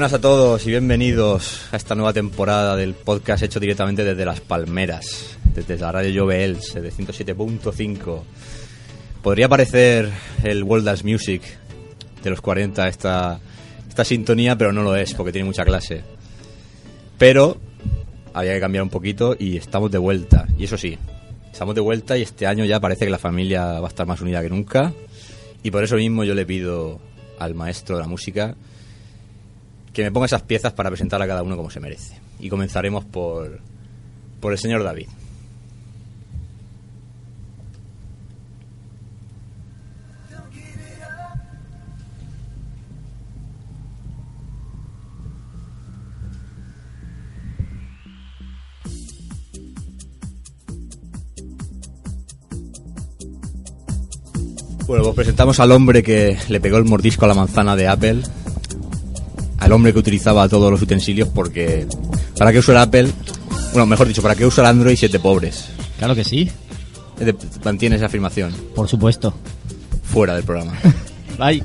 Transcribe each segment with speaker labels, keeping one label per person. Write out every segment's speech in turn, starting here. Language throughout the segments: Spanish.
Speaker 1: Buenas a todos y bienvenidos a esta nueva temporada del podcast hecho directamente desde Las Palmeras, desde la radio Jovel de 107.5. Podría parecer el World Dance Music de los 40 esta, esta sintonía, pero no lo es porque tiene mucha clase. Pero había que cambiar un poquito y estamos de vuelta. Y eso sí, estamos de vuelta y este año ya parece que la familia va a estar más unida que nunca. Y por eso mismo yo le pido al maestro de la música que me ponga esas piezas para presentar a cada uno como se merece. Y comenzaremos por, por el señor David. Bueno, pues presentamos al hombre que le pegó el mordisco a la manzana de Apple, al hombre que utilizaba todos los utensilios porque ¿para qué usa el Apple? Bueno, mejor dicho, ¿para qué usa el Android si es de pobres?
Speaker 2: Claro que sí,
Speaker 1: Mantiene esa afirmación
Speaker 2: por supuesto.
Speaker 1: fuera del programa.
Speaker 2: Bye.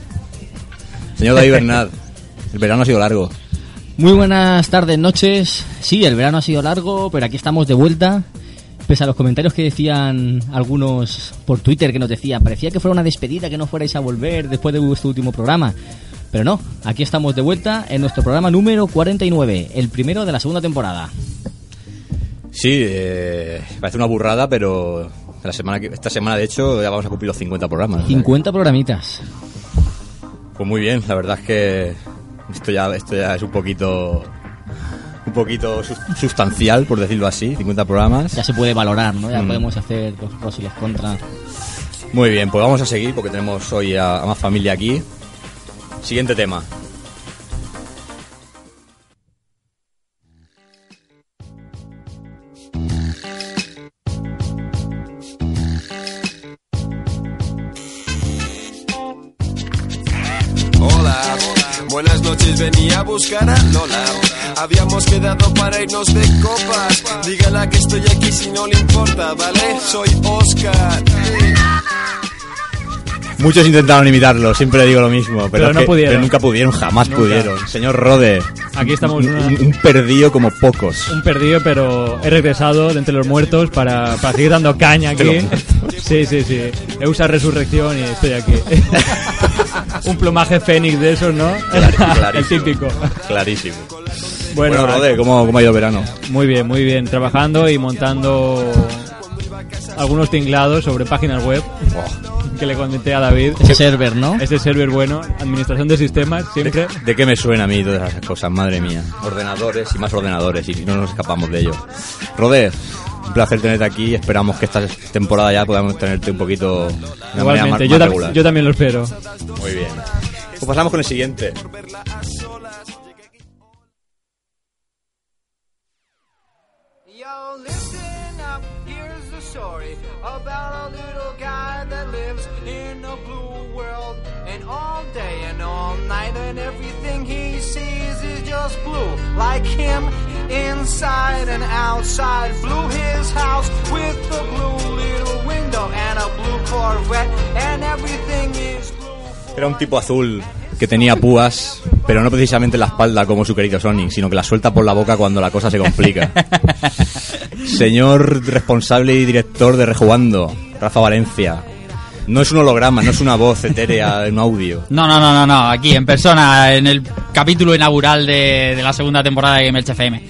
Speaker 1: Señor David Bernat, el verano ha sido largo.
Speaker 2: Muy buenas tardes, noches. Sí, el verano ha sido largo, pero aquí estamos de vuelta. Pese a los comentarios que decían algunos por Twitter que nos decían, parecía que fuera una despedida, que no fuerais a volver después de vuestro último programa. Pero no, aquí estamos de vuelta en nuestro programa número 49, el primero de la segunda temporada.
Speaker 1: Sí, eh, parece una burrada, pero la semana que, esta semana, de hecho, ya vamos a cumplir los 50 programas. ¿no?
Speaker 2: 50 programitas.
Speaker 1: Pues muy bien, la verdad es que esto ya, esto ya es un poquito un poquito sus- sustancial, por decirlo así, 50 programas.
Speaker 2: Ya se puede valorar, ¿no? Ya
Speaker 1: Mm.
Speaker 2: podemos hacer los pros y los contras.
Speaker 1: Muy bien, pues vamos a seguir porque tenemos hoy a, a más familia aquí. Siguiente tema.
Speaker 3: Hola, buenas noches, venía a buscar a Lola. Habíamos quedado para irnos de copas. Dígala que estoy aquí si no le importa, ¿vale? Soy Oscar.
Speaker 1: Muchos intentaron imitarlo, siempre digo lo mismo, pero,
Speaker 4: Pero
Speaker 1: es
Speaker 4: no
Speaker 1: que-
Speaker 4: pudieron.
Speaker 1: pero nunca pudieron, jamás
Speaker 4: Nunca.
Speaker 1: pudieron. Señor Rode,
Speaker 4: Aquí estamos
Speaker 1: un,
Speaker 4: una-
Speaker 1: un- un perdido como pocos.
Speaker 4: Un perdido, pero he regresado de entre los muertos para, para seguir dando caña aquí. Sí, sí, sí. He usado resurrección y estoy aquí. Un plumaje fénix de esos, ¿no?
Speaker 1: Clarísimo.
Speaker 4: El típico.
Speaker 1: Clarísimo.
Speaker 4: Bueno,
Speaker 1: Bueno, Rode, ¿cómo, ¿cómo ha ido el verano?
Speaker 4: muy bien, muy bien. Trabajando y montando algunos tinglados sobre páginas web que le comenté a David.
Speaker 2: Ese server, ¿no?
Speaker 4: Este server bueno, administración de sistemas, siempre.
Speaker 1: ¿De qué me suena a mí todas esas cosas? Madre mía. Ordenadores y más ordenadores y no nos escapamos de ello. Rode, un placer tenerte aquí. Esperamos que esta temporada ya podamos tenerte un poquito de más,
Speaker 4: Igualmente,
Speaker 1: más
Speaker 4: yo también lo espero.
Speaker 1: Muy bien. Pues pasamos con el siguiente.
Speaker 5: Story about a little guy that lives in a blue world. And all day and all night, and everything he sees is just blue. Like him, inside and outside. Blue his house with a blue little window and a blue Corvette. And everything is blue.
Speaker 1: Era un tipo azul que tenía púas, pero no precisamente en la espalda como su querido Sonic, sino que la suelta por la boca cuando la cosa se complica. Señor responsable y director de Rejugando, Rafa Valencia. No es un holograma, no es una voz etérea en un audio.
Speaker 6: No, no, no, no, no, aquí en persona, en el capítulo inaugural de, de la segunda temporada de Game FM.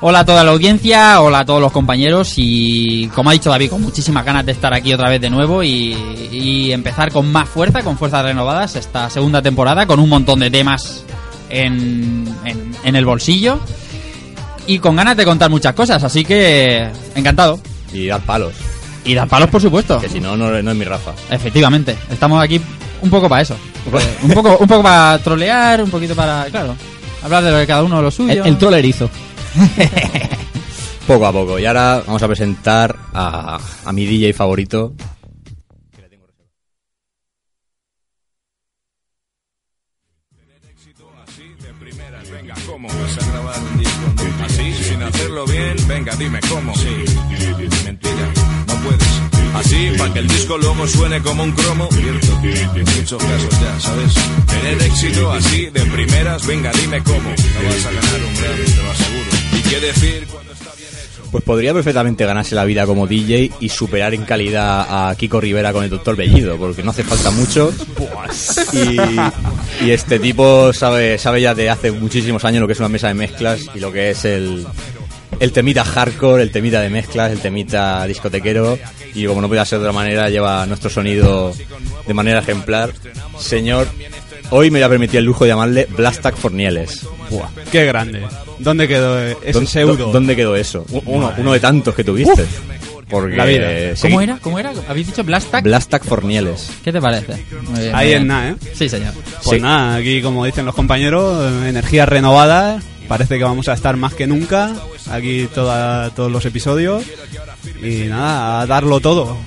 Speaker 6: Hola a toda la audiencia, hola a todos los compañeros y como ha dicho David, con muchísimas ganas de estar aquí otra vez de nuevo y, y empezar con más fuerza, con fuerzas renovadas esta segunda temporada, con un montón de temas en, en, en el bolsillo y con ganas de contar muchas cosas, así que encantado.
Speaker 1: Y dar palos,
Speaker 6: Y dar palos, por supuesto.
Speaker 1: que si no, no, no es mi Rafa.
Speaker 6: Efectivamente, estamos aquí un poco para eso. Un poco, un poco para trolear, un poquito para, claro, hablar de lo que cada uno lo suyo.
Speaker 2: El, el troll erizo.
Speaker 1: Poco a poco. Y ahora vamos a presentar a, a mi DJ favorito.
Speaker 7: Venga, ¿cómo vas a grabar un disco así, sin hacerlo bien? Venga, dime cómo. Mentira, no puedes. Así, para que el disco luego suene como un cromo. Cierto, muchos casos ya, ¿sabes? Tener éxito así, de primeras, venga, dime cómo. No vas a ganar un Grammy, te lo aseguro. ¿Y qué decir cuando está bien?
Speaker 1: Pues podría perfectamente ganarse la vida como DJ y superar en calidad a Kiko Rivera con el Doctor Bellido, porque no hace falta mucho. Y, y este tipo sabe, sabe ya de hace muchísimos años lo que es una mesa de mezclas y lo que es el, el temita hardcore, el temita de mezclas, el temita discotequero. Y como no podía ser de otra manera, lleva nuestro sonido de manera ejemplar. Señor, hoy me voy a permitir el lujo de llamarle Blastack Fornieles.
Speaker 8: Qué grande. ¿Dónde quedó ese
Speaker 1: ¿Dónde,
Speaker 8: pseudo?
Speaker 1: ¿Dónde quedó eso? Uno, uno de tantos que tuviste. Porque
Speaker 8: La vida.
Speaker 6: ¿Cómo era? ¿Cómo era? ¿Habéis dicho Blastack?
Speaker 1: Blastack Fornieles.
Speaker 6: ¿Qué te parece? Muy bien,
Speaker 8: Ahí
Speaker 6: bien.
Speaker 8: nada, ¿eh?
Speaker 6: Sí, señor.
Speaker 8: Pues
Speaker 1: Sí.
Speaker 8: nada, aquí como dicen los compañeros, eh, energía renovada. Parece que vamos a estar más que nunca. Aquí toda, todos los episodios. Y nada, a darlo todo.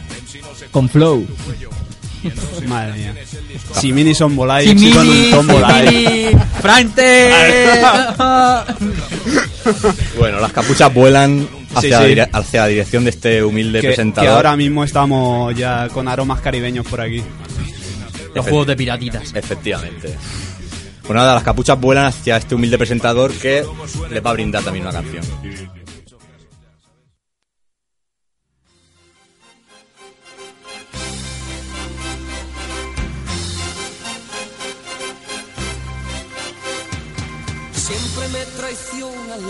Speaker 2: Con flow.
Speaker 8: Madre mía. Si mini son voláis,
Speaker 6: Simini,
Speaker 8: live.
Speaker 6: Simini, Frante.
Speaker 1: Bueno, las capuchas vuelan hacia,
Speaker 8: Sí,
Speaker 1: La,
Speaker 8: sí.
Speaker 1: dire- hacia la dirección de este humilde
Speaker 8: Que,
Speaker 1: presentador.
Speaker 8: que ahora mismo estamos ya con aromas caribeños por aquí.
Speaker 6: Los juegos de piratitas.
Speaker 1: Efectivamente. Pues nada, las capuchas vuelan hacia este humilde presentador que les va a brindar también una canción.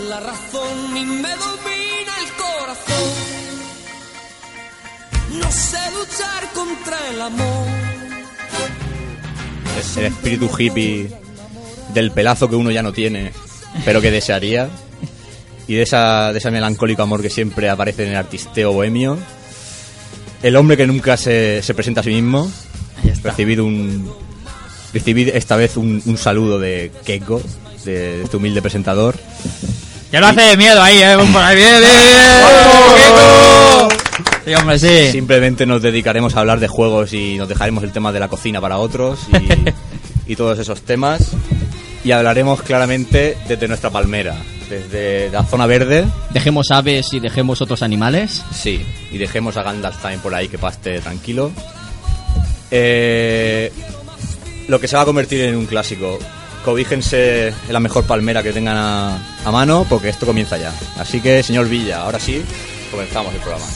Speaker 5: La razón y me domina el corazón. No sé luchar contra el amor.
Speaker 1: Es el espíritu hippie del pelazo que uno ya no tiene, pero que desearía. Y de, esa, de ese melancólico amor que siempre aparece en el artisteo bohemio. El hombre que nunca se, se presenta a sí mismo.
Speaker 6: Ahí está.
Speaker 1: Recibid un. Recibid esta vez un, un saludo de Keiko, de, este humilde presentador.
Speaker 6: Ya lo hace de miedo ahí, eh. Por ahí viene. ¡Vamos, Keiko! Sí, hombre, sí.
Speaker 1: Simplemente nos dedicaremos a hablar de juegos y nos dejaremos el tema de la cocina para otros y, y todos esos temas. Y hablaremos claramente desde nuestra palmera, desde la zona verde.
Speaker 2: Dejemos aves y dejemos otros animales.
Speaker 1: Sí, y dejemos a Gandalf también por ahí que paste tranquilo. Eh, lo que se va a convertir en un clásico. Cobíjense en la mejor palmera que tengan a, mano porque esto comienza ya. Así que, señor Villa, ahora sí, comenzamos el programa.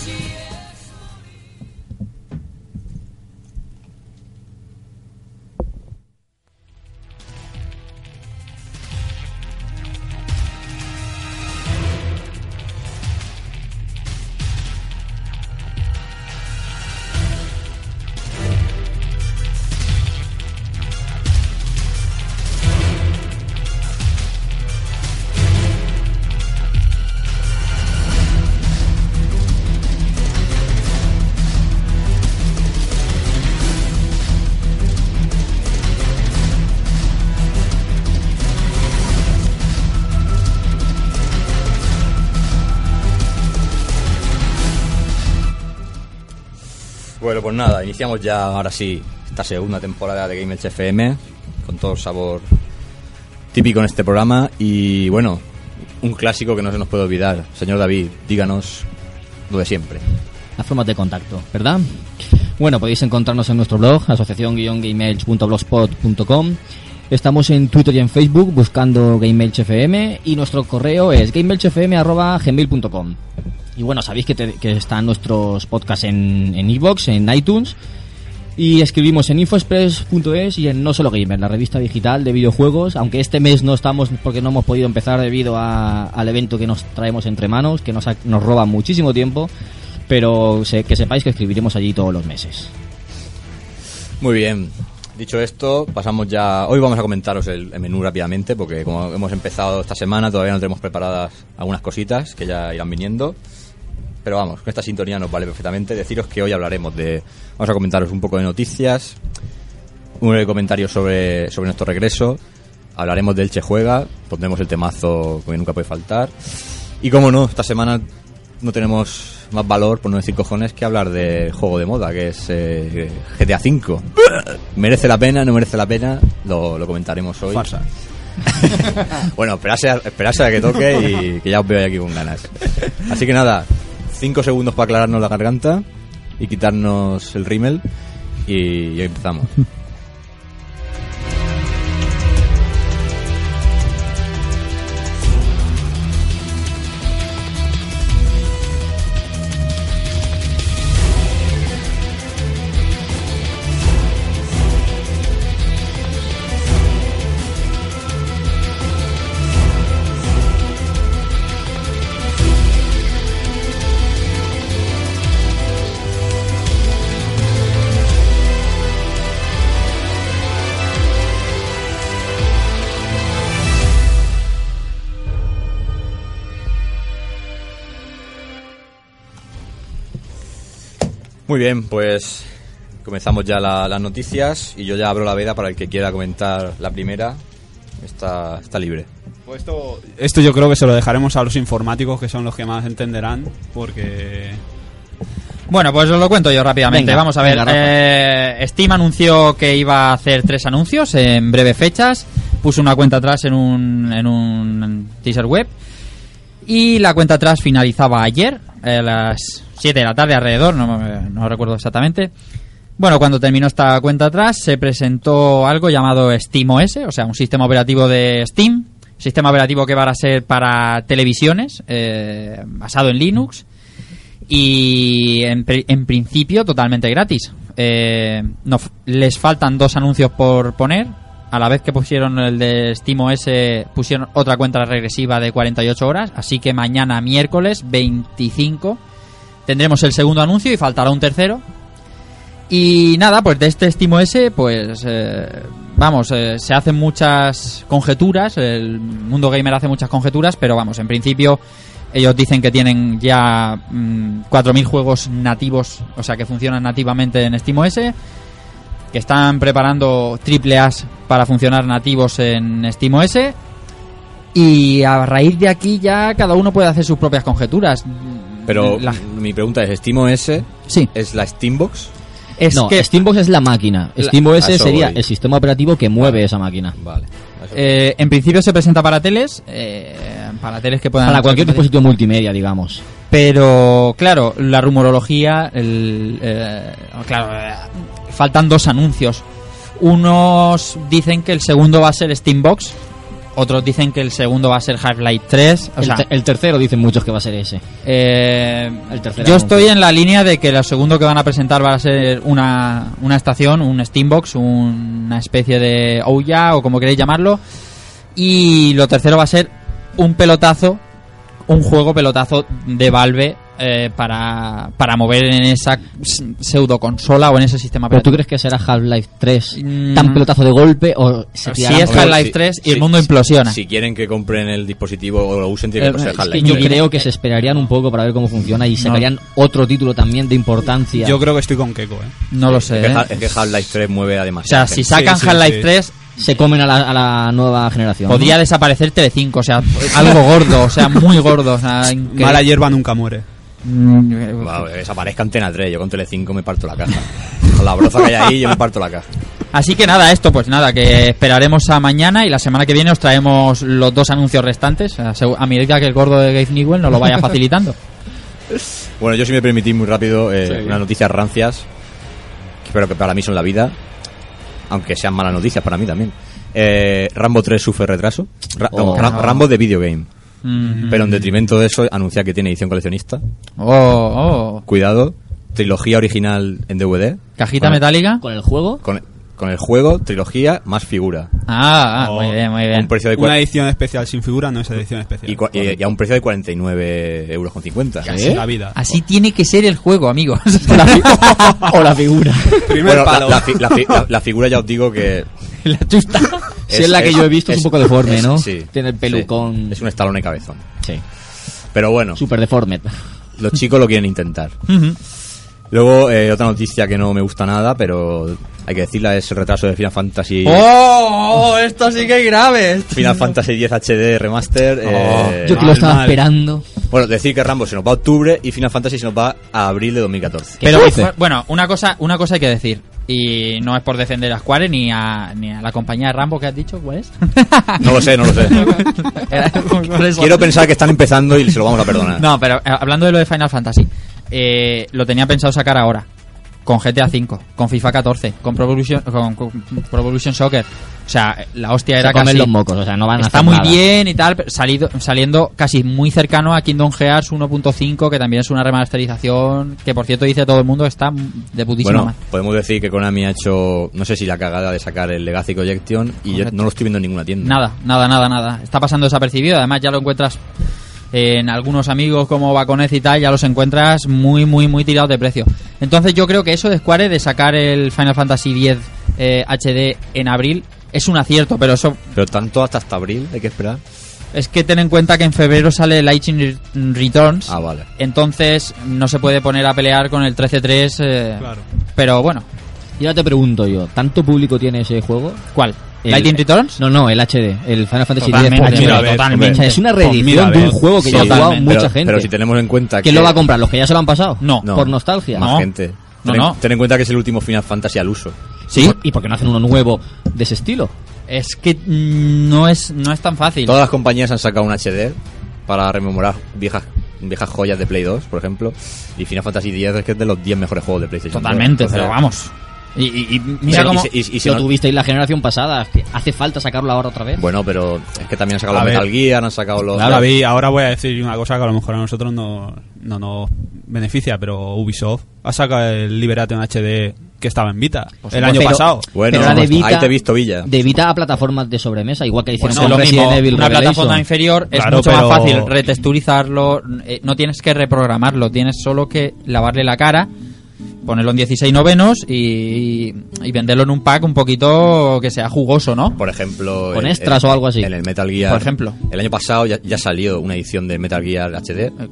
Speaker 1: Iniciamos ya ahora sí esta segunda temporada de Game Edge FM con todo el sabor típico en este programa y bueno, un clásico que no se nos puede olvidar. Señor David, díganos lo de siempre.
Speaker 2: Las formas de contacto, ¿verdad? Bueno, podéis encontrarnos en nuestro blog, asociación-gameelch.blogspot.com. Estamos en Twitter y en Facebook buscando GameElchFM y nuestro correo es gameelchfm.gmail.com. Y bueno, sabéis que, están nuestros podcasts en en iVoox, en iTunes. Y escribimos en infoexpress.es y en No Solo Gamer, la revista digital de videojuegos. Aunque este mes no estamos porque no hemos podido empezar debido al evento que nos traemos entre manos, que nos, nos roba muchísimo tiempo. Pero que sepáis que escribiremos allí todos los meses.
Speaker 1: Muy bien. Dicho esto, pasamos ya. Hoy vamos a comentaros el, menú rápidamente, porque como hemos empezado esta semana, todavía no tenemos preparadas algunas cositas que ya irán viniendo. Pero vamos, con esta sintonía nos vale perfectamente. Deciros que hoy hablaremos de. Vamos a comentaros un poco de noticias, un breve comentario sobre, sobre nuestro regreso. Hablaremos del Che Juega, pondremos el temazo que nunca puede faltar. Y como no, esta semana no tenemos más valor, por no decir cojones, que hablar de juego de moda, que es eh, GTA V. ¿Merece la pena? ¿No merece la pena? Lo, lo comentaremos hoy.
Speaker 8: Farsa.
Speaker 1: bueno, esperarse a, esperarse a que toque y que ya os veo aquí con ganas. Así que nada, cinco segundos para aclararnos la garganta y quitarnos el rímel y, y empezamos. Muy bien, pues comenzamos ya la- las noticias y yo ya abro la veda para el que quiera comentar la primera. Está, está libre.
Speaker 8: Pues esto, esto yo creo que se lo dejaremos a los informáticos, que son los que más entenderán, porque...
Speaker 6: Bueno, pues os lo cuento yo rápidamente.
Speaker 8: Venga,
Speaker 6: Vamos a ver.
Speaker 8: venga,
Speaker 6: eh, Steam anunció que iba a hacer tres anuncios en breves fechas. Puso una cuenta atrás en un, en un teaser web. Y la cuenta atrás finalizaba ayer, a las 7 de la tarde alrededor, no, no recuerdo exactamente. Bueno, cuando terminó esta cuenta atrás se presentó algo llamado SteamOS, o sea, un sistema operativo de Steam, sistema operativo que va a ser para televisiones, eh, basado en Linux y en, en principio totalmente gratis. Eh, les faltan dos anuncios por poner. A la vez que pusieron el de SteamOS, pusieron otra cuenta regresiva de 48 horas. Así que mañana, miércoles 25, tendremos el segundo anuncio y faltará un tercero. Y nada, pues de este SteamOS, pues eh, vamos, eh, se hacen muchas conjeturas, el mundo gamer hace muchas conjeturas, pero vamos, en principio ellos dicen que tienen ya mm, 4.000 juegos nativos, o sea que funcionan nativamente en SteamOS, que están preparando triple A's para funcionar nativos en SteamOS. Y a raíz de aquí ya cada uno puede hacer sus propias conjeturas.
Speaker 1: Pero
Speaker 6: La-
Speaker 1: mi pregunta es, ¿SteamOS
Speaker 6: Sí.
Speaker 1: es la Steambox?
Speaker 6: Es
Speaker 2: no,
Speaker 6: que
Speaker 2: Steambox es la máquina.
Speaker 1: La-
Speaker 2: SteamOS
Speaker 1: a eso
Speaker 2: sería
Speaker 1: voy.
Speaker 2: el sistema operativo que mueve esa máquina.
Speaker 1: Vale.
Speaker 6: Eh, en principio se presenta para teles, eh, para teles que puedan
Speaker 2: Para cualquier dispositivo multimedia, digamos.
Speaker 6: Pero, claro, la rumorología, el, eh, claro, eh, faltan dos anuncios. Unos dicen que el segundo va a ser Steambox, otros dicen que el segundo va a ser Half-Life 3. O
Speaker 2: el,
Speaker 6: sea,
Speaker 2: te- el tercero dicen muchos que va a ser ese.
Speaker 6: eh,
Speaker 2: El tercer
Speaker 6: yo estoy en la línea de que lo segundo que van a presentar va a ser una, una estación, un Steambox, una especie de Ouya o como queréis llamarlo. Y lo tercero va a ser un pelotazo, un juego pelotazo de Valve eh, para, para mover en esa pseudo consola o en ese sistema
Speaker 2: ¿Pero tú crees que será Half-Life 3
Speaker 6: Mm.
Speaker 2: tan pelotazo de golpe o se
Speaker 6: Si es Half-Life 3 y el mundo implosiona.
Speaker 1: Si quieren que compren el dispositivo o lo usen, tiene
Speaker 2: Eh,
Speaker 1: que ser
Speaker 2: es que
Speaker 1: Half-Life
Speaker 2: yo
Speaker 1: 3.
Speaker 2: creo que se esperarían un poco para ver cómo funciona y sacarían otro título también de importancia.
Speaker 8: Yo creo que estoy con Keiko, ¿eh?
Speaker 6: No lo sé.
Speaker 1: Es que,
Speaker 6: ¿eh?
Speaker 1: Ha- es que Half-Life 3 mueve además.
Speaker 6: O sea, si sacan Half-Life 3,
Speaker 2: se comen a la, a la nueva generación.
Speaker 6: podría
Speaker 2: ¿no?
Speaker 6: desaparecer Telecinco, o sea, algo gordo, o sea, muy gordo. O sea, increíble.
Speaker 8: Mala hierba nunca muere.
Speaker 6: Mm,
Speaker 1: desaparezca Antena 3, yo con Tele5 me parto la caja. Con la broza que hay ahí, yo me parto la caja.
Speaker 6: Así que nada, esto pues nada, que esperaremos a mañana y la semana que viene os traemos los dos anuncios restantes, a, medida que el gordo de Gabe Newell nos lo vaya facilitando.
Speaker 1: Bueno, yo si me permitís muy rápido, eh,
Speaker 6: Sí.
Speaker 1: unas noticias rancias, que espero que para mí son la vida, aunque sean malas noticias para mí también. Eh, Rambo 3 sufre retraso. Ra- no,
Speaker 6: Oh.
Speaker 1: Ra- Rambo de videogame.
Speaker 6: Mm.
Speaker 1: Pero en detrimento de eso, anuncia que tiene edición coleccionista.
Speaker 6: Oh, oh.
Speaker 1: Cuidado, trilogía original en DVD.
Speaker 6: ¿Cajita
Speaker 1: Con-
Speaker 6: metálica?
Speaker 2: ¿Con el juego?
Speaker 1: Con, con el juego, trilogía más figura.
Speaker 6: Ah, ah, muy bien, muy
Speaker 1: un
Speaker 6: bien.
Speaker 1: precio de cua-
Speaker 8: Una edición especial sin figura no es edición especial.
Speaker 1: y, cua- y- y a un precio de 49 euros con 50.
Speaker 8: Casi la vida.
Speaker 6: Así tiene que ser el juego, amigos.
Speaker 2: o la figura.
Speaker 8: Primer
Speaker 1: Bueno, la,
Speaker 8: palo.
Speaker 1: la fi- la fi- la- la figura ya os digo que
Speaker 6: la chusta.
Speaker 2: Si es la que yo he visto, es un poco deforme,
Speaker 1: es-
Speaker 2: ¿no?
Speaker 1: sí,
Speaker 2: Tiene el pelucón.
Speaker 1: sí. es un estalón cabezón.
Speaker 2: Sí.
Speaker 1: Pero bueno,
Speaker 2: Super deformed.
Speaker 1: los chicos lo quieren intentar.
Speaker 6: Ujú.
Speaker 1: Luego, eh, otra noticia que no me gusta nada, pero hay que decirla, es el retraso de Final Fantasy.
Speaker 6: ¡Oh! oh, Esto sí que es grave.
Speaker 1: Final Fantasy X HD Remaster. eh,
Speaker 2: Yo que lo estaba
Speaker 8: mal.
Speaker 2: esperando.
Speaker 1: Bueno, decir que Rambo se nos va a octubre y Final Fantasy se nos va a abril de 2014.
Speaker 6: Pero bueno, una cosa, una cosa hay que decir. Y no es por defender a Square ni a, ni a la compañía de Rambo que has dicho, ¿cuál es?
Speaker 1: No lo sé, no lo sé. Quiero pensar que están empezando y se lo vamos a perdonar.
Speaker 6: No, pero eh, hablando de lo de Final Fantasy, eh, lo tenía pensado sacar ahora. Con GTA V, con FIFA 14, con Pro Evolution, con, con Pro Evolution Soccer. O sea, la hostia era
Speaker 2: Se comen
Speaker 6: casi.
Speaker 2: los mocos, o sea, no van a
Speaker 6: Está
Speaker 2: hacer
Speaker 6: muy
Speaker 2: nada.
Speaker 6: bien y tal, pero salido, saliendo casi muy cercano a Kingdom Hearts 1.5, que también es una remasterización, que por cierto dice todo el mundo está de putísima
Speaker 1: Bueno,
Speaker 6: madre.
Speaker 1: podemos decir que Konami ha hecho, no sé si la cagada de sacar el Legacy Collection y yo
Speaker 6: Correcto.
Speaker 1: no lo estoy viendo en ninguna tienda.
Speaker 6: Nada, nada, nada, nada. Está pasando desapercibido. Además, ya lo encuentras en algunos amigos como Baconez y tal, ya los encuentras muy, muy, muy tirados de precio. Entonces, yo creo que eso de Square de sacar el Final Fantasy X eh, HD en abril es un acierto, pero eso
Speaker 1: Pero tanto hasta hasta abril hay que esperar.
Speaker 6: es que ten en cuenta que en febrero sale Lightning Re- Returns.
Speaker 1: Ah, vale.
Speaker 6: Entonces, no se puede poner a pelear con el 13.3. eh,
Speaker 8: Claro.
Speaker 6: Pero bueno,
Speaker 2: Y ahora te pregunto yo, ¿tanto público tiene ese juego?
Speaker 6: ¿cuál?
Speaker 2: El-
Speaker 6: ¿Lightning Returns?
Speaker 2: No, no, el HD, el Final Fantasy X.
Speaker 8: totalmente.
Speaker 2: Es una
Speaker 8: Pues
Speaker 2: reedición de un juego que ya ha jugado mucha gente.
Speaker 1: pero si tenemos en cuenta que
Speaker 2: ¿Quién lo va a comprar? ¿Los que ya se lo han pasado?
Speaker 6: No.
Speaker 1: No.
Speaker 2: Por nostalgia.
Speaker 1: más
Speaker 6: No.
Speaker 1: gente.
Speaker 6: No,
Speaker 1: ten,
Speaker 6: no.
Speaker 1: ten en cuenta que es el último Final Fantasy al uso.
Speaker 6: Sí.
Speaker 2: ¿Y por qué no hacen uno nuevo de ese estilo?
Speaker 6: Es que no es, no es tan fácil.
Speaker 1: Todas las compañías han sacado un HD para rememorar viejas viejas joyas de Play 2, por ejemplo. Y Final Fantasy X es que es de los 10 mejores juegos de PlayStation.
Speaker 6: Totalmente, pero vamos. Y, y- y mira cómo...
Speaker 1: y, si- y si
Speaker 2: lo
Speaker 1: no-
Speaker 2: tuvisteis la generación pasada. que ¿Hace falta sacarlo ahora otra vez?
Speaker 1: Bueno, pero es que también han sacado
Speaker 8: A
Speaker 1: los
Speaker 8: ver.
Speaker 1: Metal Gear, han sacado los...
Speaker 8: Claro, David, ahora voy a decir una cosa que a lo mejor a nosotros no, no nos beneficia, pero Ubisoft ha sacado el Liberation HD que estaba en Vita el año
Speaker 2: Pero-
Speaker 8: pasado.
Speaker 1: Bueno,
Speaker 2: pero de Vita,
Speaker 1: ahí te he visto, Villa.
Speaker 2: De Vita a plataformas de sobremesa, igual que hicieron
Speaker 6: Bueno,
Speaker 2: con
Speaker 6: lo
Speaker 2: Resident
Speaker 6: mismo,
Speaker 2: Evil
Speaker 6: una
Speaker 2: Revelation.
Speaker 6: plataforma inferior es
Speaker 8: Claro,
Speaker 6: mucho
Speaker 8: pero-
Speaker 6: más fácil retexturizarlo, eh, no tienes que reprogramarlo, tienes solo que lavarle la cara, ponerlo en 16 novenos y, y venderlo en un pack un poquito que sea jugoso, ¿no?
Speaker 1: Por ejemplo...
Speaker 2: Con
Speaker 1: en-
Speaker 2: extras
Speaker 1: en-
Speaker 2: o algo así.
Speaker 1: En el Metal Gear...
Speaker 6: Por ejemplo.
Speaker 1: El año pasado ya, ya salió una edición de Metal Gear HD,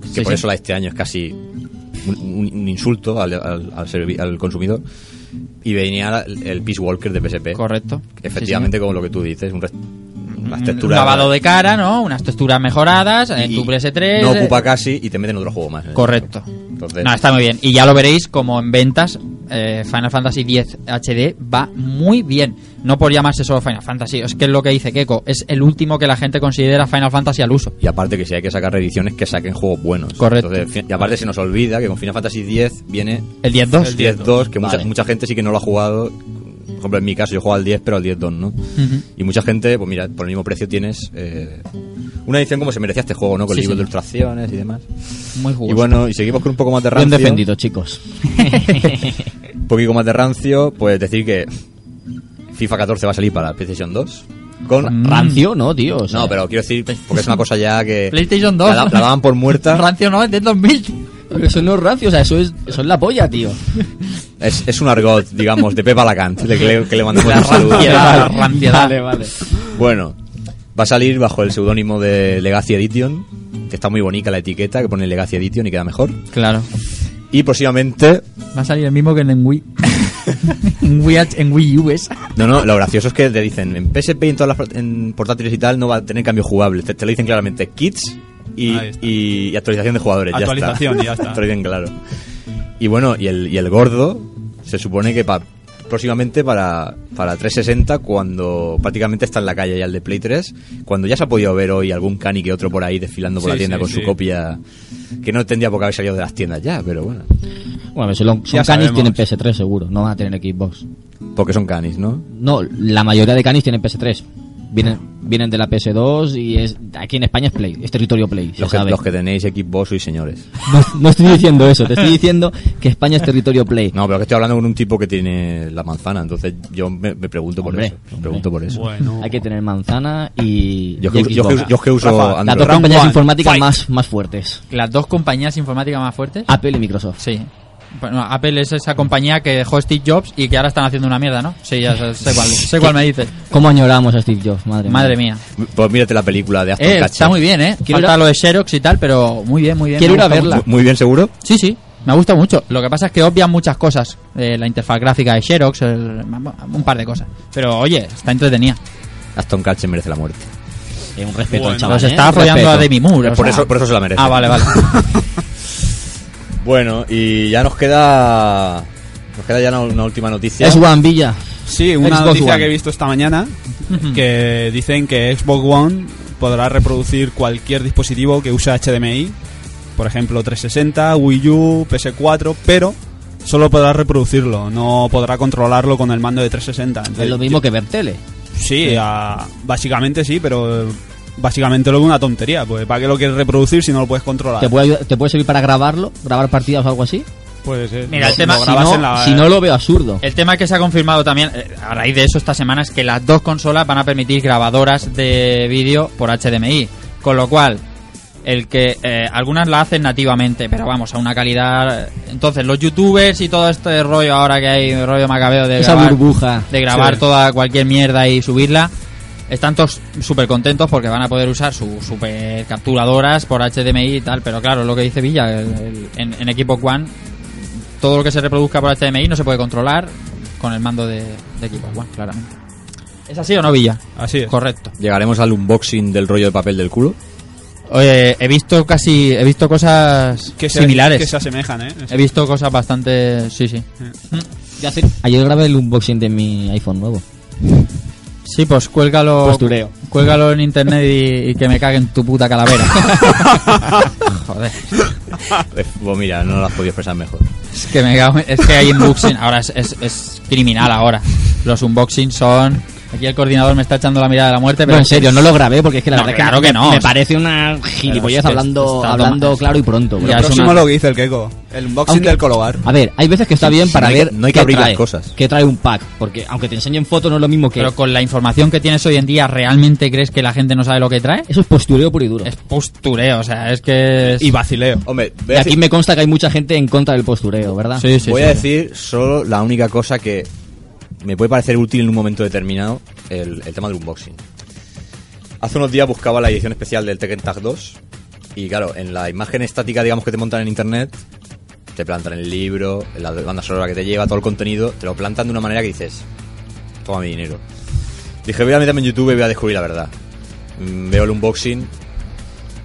Speaker 1: que
Speaker 6: sí,
Speaker 1: por
Speaker 6: sí.
Speaker 1: eso la de este año es casi un, insulto al, al, al servi- al consumidor. Y venía el, Peace Walker de PSP.
Speaker 6: Correcto.
Speaker 1: Efectivamente, como lo que tú dices, un, res- unas
Speaker 6: Un
Speaker 1: texturas...
Speaker 6: lavado de cara, ¿no? Unas texturas mejoradas en tu PS3.
Speaker 1: No
Speaker 6: eh,
Speaker 1: ocupa casi y te meten otro juego más.
Speaker 6: Correcto.
Speaker 1: Entonces,
Speaker 6: No, está muy bien. Y ya lo veréis como en ventas eh, Final Fantasy X HD va muy bien. No por llamarse solo Final Fantasy, es que es lo que dice Keiko, es el último que la gente considera Final Fantasy al uso.
Speaker 1: Y aparte que si hay que sacar reediciones, que saquen juegos buenos.
Speaker 6: Correcto.
Speaker 1: Entonces, y aparte se nos olvida que con Final Fantasy X viene
Speaker 6: El 10-2.
Speaker 1: el 10-2, que mucha, mucha gente sí que no lo ha jugado. Por ejemplo, en mi caso yo juego al 10, pero al 10-2 no.
Speaker 6: Ujú.
Speaker 1: Y mucha gente, pues mira, por el mismo precio tienes eh, una edición como se merecía este juego, ¿no? Con
Speaker 6: Sí,
Speaker 1: libros
Speaker 6: sí.
Speaker 1: de ilustraciones y demás.
Speaker 6: Muy jugoso.
Speaker 1: Y bueno, y seguimos con un poco más de
Speaker 2: Bien
Speaker 1: rancio.
Speaker 2: defendido, chicos.
Speaker 1: Un poquito más de rancio, pues decir que FIFA 14 va a salir para PlayStation 2. Con
Speaker 2: Rancio, no, tío. o sea,
Speaker 1: No, pero quiero decir, porque es una cosa ya que.
Speaker 6: PlayStation 2.
Speaker 1: La, la daban por muerta.
Speaker 6: Rancio no, es del 2000.
Speaker 2: Pero eso no es rancio, o sea, eso es, eso es la polla, tío.
Speaker 1: Es, es un argot, digamos, de Pepa Lacant, de que le, que le mandamos
Speaker 6: La
Speaker 1: un saludo.
Speaker 2: Vale, vale.
Speaker 1: Bueno, va a salir bajo el seudónimo de Legacy Edition, que está muy bonita la etiqueta, que pone Legacy Edition y queda mejor.
Speaker 6: Claro.
Speaker 1: Y próximamente,
Speaker 6: Va a salir el mismo que en Wii. en, Wii H- en Wii U es.
Speaker 1: no, no, lo gracioso es que te dicen en PSP y en todas las en portátiles y tal no va a tener cambio jugable. Te, te lo dicen claramente, kits y, y- y actualización de jugadores.
Speaker 8: Actualización
Speaker 1: ya
Speaker 8: y ya está.
Speaker 1: Lo dicen claro. Y bueno, y el, y el gordo se supone que pa- próximamente para, para 360, cuando prácticamente está en la calle ya el de Play 3, cuando ya se ha podido ver hoy algún cani que otro por ahí desfilando por
Speaker 8: Sí,
Speaker 1: la tienda
Speaker 8: sí,
Speaker 1: con
Speaker 8: sí.
Speaker 1: su copia, que no tendría por qué haber salido de las tiendas ya, pero bueno.
Speaker 2: Bueno, si son, son
Speaker 8: Ya
Speaker 2: canis
Speaker 8: sabemos.
Speaker 2: tienen PS3 seguro, no van a tener Xbox.
Speaker 1: Porque son canis, ¿no?
Speaker 2: No, la mayoría de canis tienen PS3. Vienen, vienen de la PS2 y es aquí en España es Play, es territorio Play, se
Speaker 1: Los que,
Speaker 2: sabe.
Speaker 1: los que tenéis Xbox sois señores.
Speaker 2: No, no estoy diciendo eso, te estoy diciendo que España es territorio Play.
Speaker 1: No, pero que estoy hablando con un tipo que tiene la manzana, entonces yo me, me pregunto por
Speaker 2: Hombre,
Speaker 1: eso. Me pregunto por eso.
Speaker 8: Bueno.
Speaker 2: Hay que tener manzana y,
Speaker 1: Yo
Speaker 2: y
Speaker 1: que, yo,
Speaker 2: Xbox.
Speaker 1: que- yo que uso
Speaker 8: Rafa,
Speaker 2: Las
Speaker 1: Android.
Speaker 2: dos compañías informáticas
Speaker 8: fight.
Speaker 2: más, más fuertes,
Speaker 6: Las dos compañías informáticas más fuertes.
Speaker 2: Apple y Microsoft.
Speaker 6: Sí. Bueno, Apple es esa compañía que dejó Steve Jobs y que ahora están haciendo una mierda, ¿no? Sí, ya sé, sé cuál, sé cuál me dices.
Speaker 2: ¿Cómo añoramos a Steve Jobs? Madre,
Speaker 6: Madre mía.
Speaker 1: Pues mírate la película de Aston
Speaker 6: Eh,
Speaker 1: Catcher.
Speaker 6: está muy bien, ¿eh?
Speaker 2: Quiero
Speaker 6: Falta
Speaker 2: ir a-
Speaker 6: lo de Xerox y tal, pero muy bien, muy bien.
Speaker 2: Quiero ir a verla.
Speaker 6: mucho.
Speaker 1: Muy bien, seguro.
Speaker 6: Sí, sí. Me gusta mucho. Lo que pasa es que obvian muchas cosas. Eh, la interfaz gráfica de Xerox, el- un par de cosas. Pero oye, está entretenida.
Speaker 1: Aston Catcher merece la muerte.
Speaker 2: Eh, un respeto
Speaker 8: Bueno,
Speaker 2: al chaval.
Speaker 6: Pues
Speaker 2: ¿eh?
Speaker 6: está
Speaker 2: Un
Speaker 6: apoyando a. Demi Moore. o
Speaker 1: por,
Speaker 6: sea.
Speaker 1: eso, por eso se la merece.
Speaker 6: Ah, vale, vale.
Speaker 1: Bueno, y ya nos queda. Nos queda ya una, una última noticia.
Speaker 2: Es One Villa.
Speaker 8: Sí, una
Speaker 2: Xbox
Speaker 8: noticia
Speaker 2: One.
Speaker 8: que he visto esta mañana que dicen que Xbox One podrá reproducir cualquier dispositivo que use HDMI, por ejemplo 360, Wii U, PS4, pero solo podrá reproducirlo, no podrá controlarlo con el mando de 360.
Speaker 2: Es lo mismo que ver tele.
Speaker 8: Sí, básicamente sí, pero básicamente lo veo una tontería, pues ¿para qué lo quieres reproducir si no lo puedes controlar?
Speaker 2: ¿Te puede, ¿Te puede servir para grabarlo? ¿Grabar partidas o algo así?
Speaker 8: Puede ser.
Speaker 6: Mira, el
Speaker 8: Lo-
Speaker 6: tema-
Speaker 2: Si no,
Speaker 8: la-
Speaker 2: si no lo veo absurdo.
Speaker 6: El tema que se ha confirmado también eh, a raíz de eso esta semana es que las dos consolas van a permitir grabadoras de vídeo por HDMI. Con lo cual, el que eh, algunas la hacen nativamente, pero vamos, a una calidad. Entonces, los youtubers y todo este rollo ahora que hay, rollo macabeo de
Speaker 2: Esa
Speaker 6: grabar,
Speaker 2: burbuja.
Speaker 6: de grabar
Speaker 8: Sí.
Speaker 6: toda cualquier mierda y subirla. Están todos súper contentos porque van a poder usar sus super capturadoras por HDMI y tal, pero claro, lo que dice Villa, el- el- en, en Xbox One, todo lo que se reproduzca por HDMI no se puede controlar con el mando de, de Xbox One, claramente. ¿Es así o no, Villa?
Speaker 8: Así es.
Speaker 6: Correcto.
Speaker 1: Llegaremos al unboxing del rollo de papel del culo.
Speaker 6: Oye, he visto casi, he visto cosas
Speaker 8: Que se,
Speaker 6: similares.
Speaker 8: que se asemejan, ¿eh?
Speaker 6: He visto cosas bastante, sí, sí.
Speaker 2: Ya hace- Ayer grabé el unboxing de mi iPhone nuevo.
Speaker 6: Sí, pues cuélgalo.
Speaker 2: Postureo.
Speaker 6: Cuélgalo en internet y, y que me caguen tu puta calavera. Joder.
Speaker 1: Eh, Pues mira, no lo has podido expresar mejor.
Speaker 6: Es que me cago en- es que hay unboxing. Ahora es, es, es criminal ahora. Los unboxings son. Aquí el coordinador me está echando la mirada de la muerte, pero
Speaker 2: No, en
Speaker 6: que-
Speaker 2: serio, no lo grabé porque es que la
Speaker 6: No,
Speaker 2: verdad
Speaker 6: claro
Speaker 2: que,
Speaker 6: que no.
Speaker 2: me parece una gilipollez
Speaker 6: que
Speaker 2: hablando, hablando claro y pronto.
Speaker 8: Lo próximo
Speaker 6: una-
Speaker 8: lo que dice el Keiko, el unboxing
Speaker 2: Aunque-
Speaker 8: del Colobar.
Speaker 2: A ver, hay veces que está bien para
Speaker 1: que-
Speaker 2: ver
Speaker 1: no hay que abrir las
Speaker 2: trae,
Speaker 1: cosas.
Speaker 2: qué trae un pack, porque aunque te enseñen fotos no es lo mismo que
Speaker 6: Pero con la información que tienes hoy en día, ¿realmente crees que la gente no sabe lo que trae?
Speaker 2: eso es postureo puro y duro.
Speaker 6: Es postureo, o sea, es que. es-
Speaker 8: Y vacileo.
Speaker 1: Hombre,
Speaker 2: Y aquí
Speaker 1: decir,
Speaker 2: me consta que hay mucha gente en contra del postureo, ¿verdad?
Speaker 6: Sí, sí,
Speaker 1: voy
Speaker 6: sí.
Speaker 1: a decir solo la única cosa que me puede parecer útil en un momento determinado, el, tema del unboxing. Hace unos días buscaba la edición especial del Tekken Tag 2 y claro, en la imagen estática, digamos, que te montan en internet, te plantan el libro, la banda sonora que te lleva, todo el contenido, te lo plantan de una manera que dices, toma mi dinero. Dije, voy a meterme en YouTube y voy a descubrir la verdad. Mm, Veo el unboxing.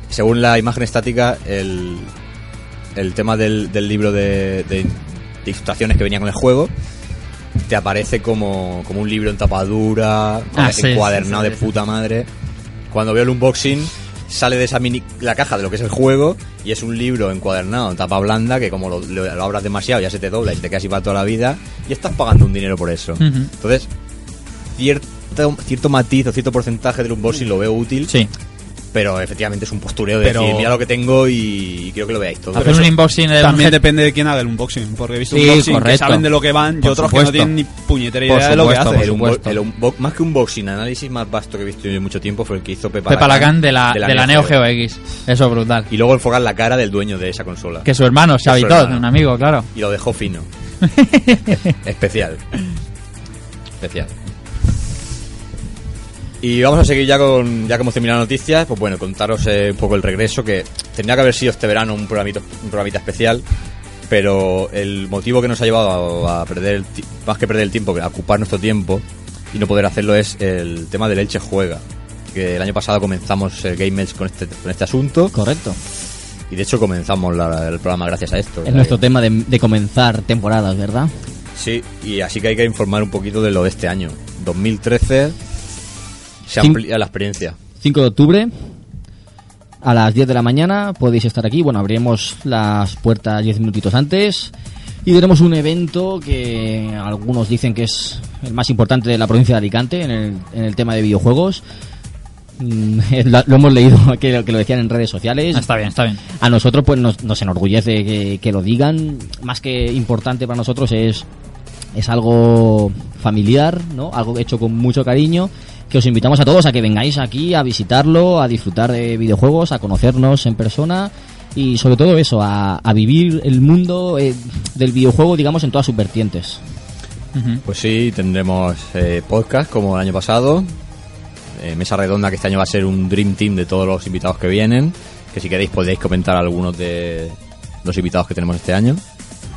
Speaker 1: Según la imagen estática, el, el tema del, del libro de, de de ilustraciones que venía con el juego, te aparece como, como un libro en tapadura,
Speaker 6: Ah, sí,
Speaker 1: encuadernado
Speaker 6: sí, sí,
Speaker 1: de puta madre. Cuando veo el unboxing, sale de esa mini la caja de lo que es el juego y es un libro encuadernado en tapa blanda que como lo, lo- lo abras demasiado ya se te dobla y te queda así para toda la vida y estás pagando un dinero por eso. Entonces, cierto, cierto matiz o cierto porcentaje del unboxing lo veo útil.
Speaker 6: Sí.
Speaker 1: Pero efectivamente es un postureo de
Speaker 8: Pero-
Speaker 1: decir, mira lo que tengo y quiero que lo veáis todo.
Speaker 6: Hacer un unboxing de
Speaker 8: También depende de quién haga el unboxing, porque he visto
Speaker 6: Sí,
Speaker 8: unboxing que saben de lo que van y
Speaker 6: Por
Speaker 8: otros que no
Speaker 6: supuesto.
Speaker 8: tienen ni puñetera idea de lo que
Speaker 6: supuesto,
Speaker 8: hacen.
Speaker 1: el unbo- el unbo- más que unboxing, análisis más vasto que he visto yo en mucho tiempo fue el que hizo Pepa,
Speaker 6: Pepa Lacan de la, de la Neo Geo X. Eso es brutal.
Speaker 1: Y luego enfocar la cara del dueño de esa consola.
Speaker 6: Que su hermano, Xavi Todd,
Speaker 1: hermano.
Speaker 6: un amigo, claro.
Speaker 1: Y lo dejó fino. Especial. Especial. Y vamos a seguir ya con, ya que hemos terminado las noticias, pues bueno, contaros eh, un poco el regreso, que tendría que haber sido este verano un programita, un programita especial, pero el motivo que nos ha llevado a, a perder, el más que perder el tiempo, que a ocupar nuestro tiempo y no poder hacerlo es el tema del Elche Juega, que el año pasado comenzamos eh, Game Edge con este, con este asunto.
Speaker 2: Correcto.
Speaker 1: Y de hecho comenzamos la- el programa gracias a esto.
Speaker 2: Es nuestro tema de, de comenzar temporadas, ¿verdad?
Speaker 1: Sí, y así que hay que informar un poquito de lo de este año. 2013 se amplía la experiencia.
Speaker 2: 5 de octubre a las 10 de la mañana podéis estar aquí. Bueno, abriremos las puertas 10 minutitos antes y tenemos un evento que algunos dicen que es el más importante de la provincia de Alicante en el, en el tema de videojuegos. Mm, Lo lo hemos leído que, lo- que lo decían en redes sociales.
Speaker 6: Está bien, está bien.
Speaker 2: A nosotros pues nos, nos enorgullece que, que lo digan. Más que importante para nosotros es, es algo familiar, ¿no? Algo hecho con mucho cariño. Que os invitamos a todos a que vengáis aquí a visitarlo, a disfrutar de videojuegos, a conocernos en persona y sobre todo eso, a, a vivir el mundo eh, del videojuego, digamos, en todas sus vertientes.
Speaker 1: Pues sí, tendremos eh, podcast como el año pasado. eh, mesa redonda que este año va a ser un Dream Team de todos los invitados que vienen. Que si queréis podéis comentar algunos de los invitados que tenemos este año.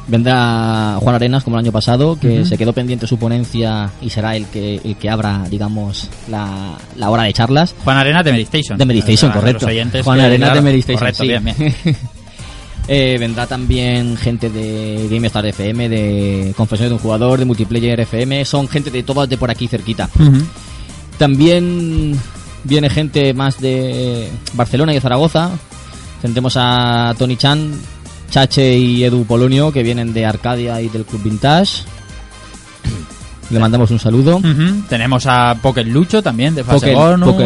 Speaker 2: Vendrá Juan Arenas como el año pasado, que se quedó pendiente su ponencia y será el que el que abra, digamos, la, la hora de charlas.
Speaker 6: Juan Arenas de Medistation.
Speaker 2: De Medistation,
Speaker 6: Para
Speaker 2: correcto. Juan Arenas
Speaker 6: claro,
Speaker 2: de Medistation,
Speaker 6: correcto,
Speaker 2: sí.
Speaker 6: bien, bien.
Speaker 2: Eh, vendrá también gente de GameStar FM, de Confesiones de un Jugador, de Multiplayer FM. Son gente de todas de por aquí cerquita. También viene gente más de Barcelona y de Zaragoza. Tendremos a Tony Chan, Chache y Edu Polonio, que vienen de Arcadia y del Club Vintage. Le mandamos un saludo.
Speaker 6: Tenemos a Poker Lucho también, de Fase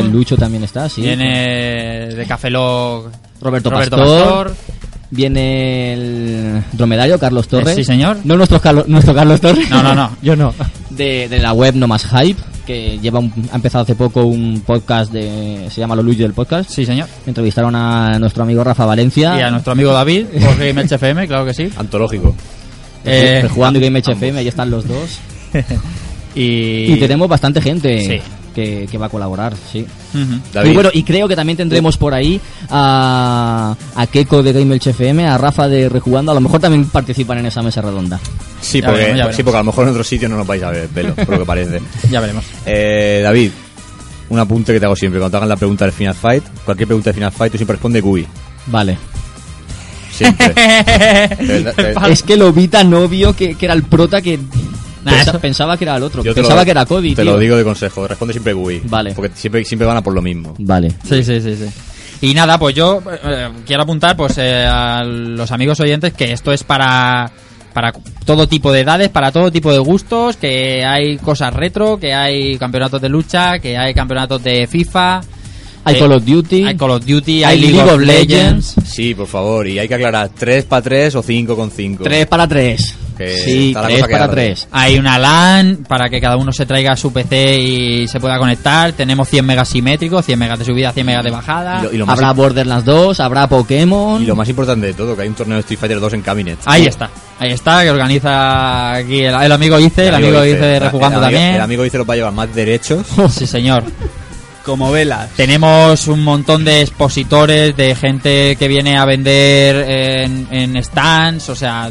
Speaker 2: Lucho también está, sí.
Speaker 6: Viene de Café Log
Speaker 2: Roberto,
Speaker 6: Roberto
Speaker 2: Pastor.
Speaker 6: Pastor.
Speaker 2: Viene el dromedario Carlos Torres.
Speaker 6: Eh, sí, señor.
Speaker 2: No nuestro, Carlos, nuestro Carlos Torres.
Speaker 6: No, no, no, yo no.
Speaker 2: De, de la web No Más Hype, que lleva un- ha empezado hace poco un podcast de. Se llama Lo Luigi del Podcast.
Speaker 6: Sí, señor.
Speaker 2: Entrevistaron a nuestro amigo Rafa Valencia.
Speaker 6: Y a nuestro amigo David, por Game FM, claro que sí.
Speaker 1: Antológico.
Speaker 6: Eh,
Speaker 2: jugando y Game FM, ahí están los dos.
Speaker 6: y...
Speaker 2: Y tenemos bastante gente
Speaker 6: Sí.
Speaker 2: Que, que va a colaborar, sí.
Speaker 1: David.
Speaker 2: Y bueno, y creo que también tendremos por ahí a, a Keiko de Game FM, a Rafa de Rejugando, a lo mejor también participan en esa mesa redonda.
Speaker 1: Sí,
Speaker 6: Ya
Speaker 1: porque,
Speaker 6: veremos, ya
Speaker 1: sí,
Speaker 6: veremos.
Speaker 1: porque a lo mejor en otro sitio no nos vais a ver, pelo, por lo que parece.
Speaker 6: Ya veremos.
Speaker 1: Eh, David, un apunte que te hago siempre. Cuando te hagan la pregunta del Final Fight, cualquier pregunta de Final Fight, tú siempre responde GUI.
Speaker 2: Vale.
Speaker 1: Siempre. De verdad, de-
Speaker 2: Es que lo vi tan obvio que, que era el prota que
Speaker 6: Nah,
Speaker 2: pensaba que era el otro.
Speaker 1: yo
Speaker 2: Pensaba
Speaker 1: lo-
Speaker 2: que era Cody,
Speaker 1: Te
Speaker 2: tío.
Speaker 1: lo digo de consejo, responde siempre GUI.
Speaker 2: Vale.
Speaker 1: Porque siempre, siempre van a por lo mismo.
Speaker 2: Vale.
Speaker 6: Sí, sí, sí, sí. Y nada, pues yo eh, quiero apuntar pues eh, a los amigos oyentes que esto es para para todo tipo de edades, para todo tipo de gustos, que hay cosas retro, que hay campeonatos de lucha, que hay campeonatos de FIFA,
Speaker 2: Hay
Speaker 6: eh,
Speaker 2: Call of Duty.
Speaker 6: hay Call of Duty,
Speaker 2: hay
Speaker 6: hay, League, of Legends.
Speaker 1: Sí, por favor. Y hay que aclarar, 3 para 3 o 5 con 5.
Speaker 2: 3 para 3.
Speaker 1: Que
Speaker 2: Sí,
Speaker 1: está la
Speaker 2: 3
Speaker 1: cosa que
Speaker 2: para
Speaker 1: arde.
Speaker 2: 3.
Speaker 6: Hay una LAN para que cada uno se traiga su PC y se pueda conectar. Tenemos 100 megas simétricos, 100 megas de subida, 100 megas de bajada.
Speaker 1: Y lo, y lo más,
Speaker 2: Habrá Borderlands 2, habrá Pokémon.
Speaker 1: y lo más importante de todo, que hay un torneo de Street Fighter 2 en Cabinet.
Speaker 6: Ahí está, ahí está, que organiza aquí el, el amigo Ice, el, amigo Ice Rejugando
Speaker 1: el amigo-
Speaker 6: también.
Speaker 1: El amigo dice los va a llevar más derechos.
Speaker 6: Sí, señor.
Speaker 8: Como velas.
Speaker 6: Tenemos un montón de expositores, de gente que viene a vender en, en stands, o sea,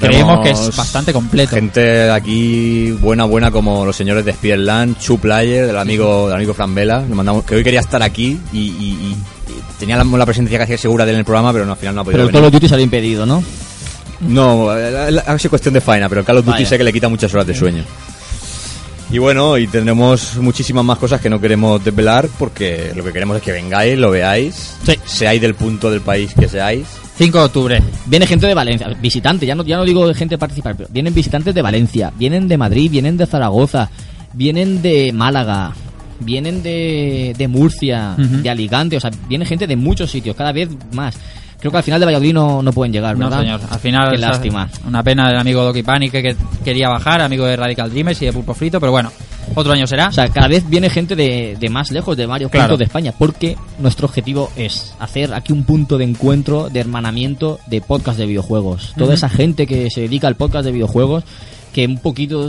Speaker 6: creemos que es bastante completo.
Speaker 1: Gente de aquí buena, buena como los señores de Spearland, Chu Player, del amigo, del amigo Fran Vela. Le mandamos, que hoy quería estar aquí y, y- y- y tenía la, la presencia casi segura de él en el programa, pero no, al final no ha podido
Speaker 2: Pero el Call
Speaker 1: venir.
Speaker 2: of Duty se había impedido, ¿no?
Speaker 1: No, ha sido cuestión de faena, pero el Call of Duty
Speaker 2: Vaya.
Speaker 1: sé que le quita muchas horas de sueño. Y bueno, y tendremos muchísimas más cosas que no queremos desvelar porque lo que queremos es que vengáis, lo veáis, seáis del punto del país que seáis.
Speaker 6: 5 de octubre.
Speaker 2: Viene gente de Valencia, visitantes, ya no, ya no digo de gente participar, pero vienen visitantes de Valencia, vienen de Madrid, vienen de Zaragoza, vienen de Málaga, vienen de, de Murcia, de Alicante, o sea, viene gente de muchos sitios, cada vez más. Creo que al final de Valladolid no, no pueden llegar,
Speaker 6: No,
Speaker 2: ¿verdad?
Speaker 6: señor. Al final,
Speaker 2: Qué lástima.
Speaker 6: Una pena del amigo Doki Panic que, que quería bajar, amigo de Radical Dreamers y de Pulpo Frito, pero bueno, otro año será.
Speaker 2: O sea, cada vez viene gente de, de más lejos, de varios
Speaker 6: Claro.
Speaker 2: puntos de España, porque nuestro objetivo es hacer aquí un punto de encuentro, de hermanamiento de podcast de videojuegos. Toda esa gente que se dedica al podcast de videojuegos, que un poquito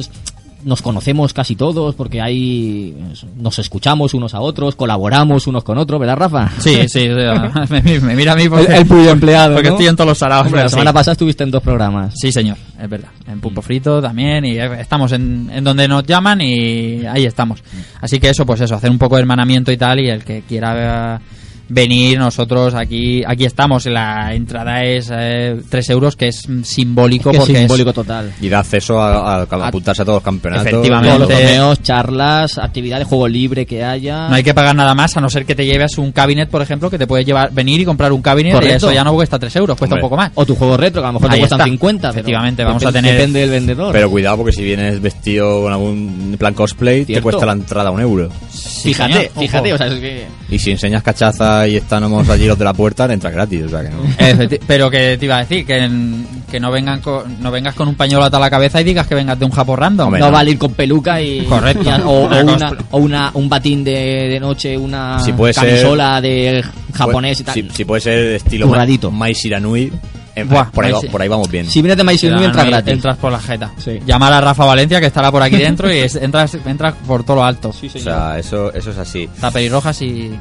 Speaker 2: nos conocemos casi todos, porque ahí nos escuchamos unos a otros, colaboramos unos con otros, ¿verdad, Rafa?
Speaker 6: Sí, sí, sí, me, me mira a mí porque,
Speaker 2: El, el puyo empleado.
Speaker 6: porque
Speaker 2: ¿no?
Speaker 6: estoy en todos los saraos.
Speaker 2: Hombre, la
Speaker 6: sí.
Speaker 2: semana pasada estuviste en dos programas.
Speaker 6: Sí, señor, es verdad. En Pulpo Frito también y estamos en, en donde nos llaman y ahí estamos. Así que eso, pues eso, hacer un poco de hermanamiento y tal y el que quiera venir, nosotros aquí aquí estamos. La entrada es 3 euros, que es simbólico
Speaker 2: Que es
Speaker 6: porque
Speaker 2: simbólico total.
Speaker 1: Y da acceso a, a- a apuntarse a todos los campeonatos.
Speaker 6: Efectivamente.
Speaker 2: Todos los torneos, charlas, actividades, juego libre que haya.
Speaker 6: no hay que pagar nada más a no ser que te lleves un cabinet, por ejemplo, que te puedes llevar venir y comprar un cabinet y eso ya no cuesta 3 euros, cuesta
Speaker 1: Hombre.
Speaker 6: un poco más.
Speaker 2: O tu juego retro, que a lo mejor
Speaker 6: Ahí
Speaker 2: te cuestan
Speaker 6: está.
Speaker 2: 50. pero
Speaker 6: Efectivamente, vamos a tener-
Speaker 2: Depende del vendedor.
Speaker 1: Pero cuidado porque si vienes vestido con algún plan cosplay, te cuesta la entrada un euro.
Speaker 2: fíjate,
Speaker 6: señor, ojo.
Speaker 2: fíjate, o sea, es que...
Speaker 1: Y si enseñas cachaza y estamos allí los de la puerta, entras gratis. O sea que no.
Speaker 6: Pero que te iba a decir, que, que no, vengan con, no vengas con un pañuelo atado a la cabeza y digas que vengas de un Japón random.
Speaker 1: Hombre,
Speaker 2: no,
Speaker 1: no.
Speaker 2: vale ir con peluca y.
Speaker 6: Correcto.
Speaker 2: y- o, o
Speaker 6: Una
Speaker 2: o una- un batín de, de noche, una
Speaker 1: Si puede ser-
Speaker 2: camisola de japonés y tal.
Speaker 1: Si, si puede ser estilo
Speaker 2: Curradito.
Speaker 1: Mai Shiranui, eh,
Speaker 6: Buah,
Speaker 1: por, ahí, por ahí vamos bien.
Speaker 2: Si vienes de Maíz
Speaker 6: Te dan
Speaker 2: entra
Speaker 6: ahí-
Speaker 2: gratis.
Speaker 6: Entras por la jeta.
Speaker 2: Sí.
Speaker 6: Llamar a Rafa Valencia, que estará por aquí dentro, y es- entras, entras por todo lo alto.
Speaker 2: Sí,
Speaker 1: o sea, eso, eso es así.
Speaker 6: Está pelirrojas y...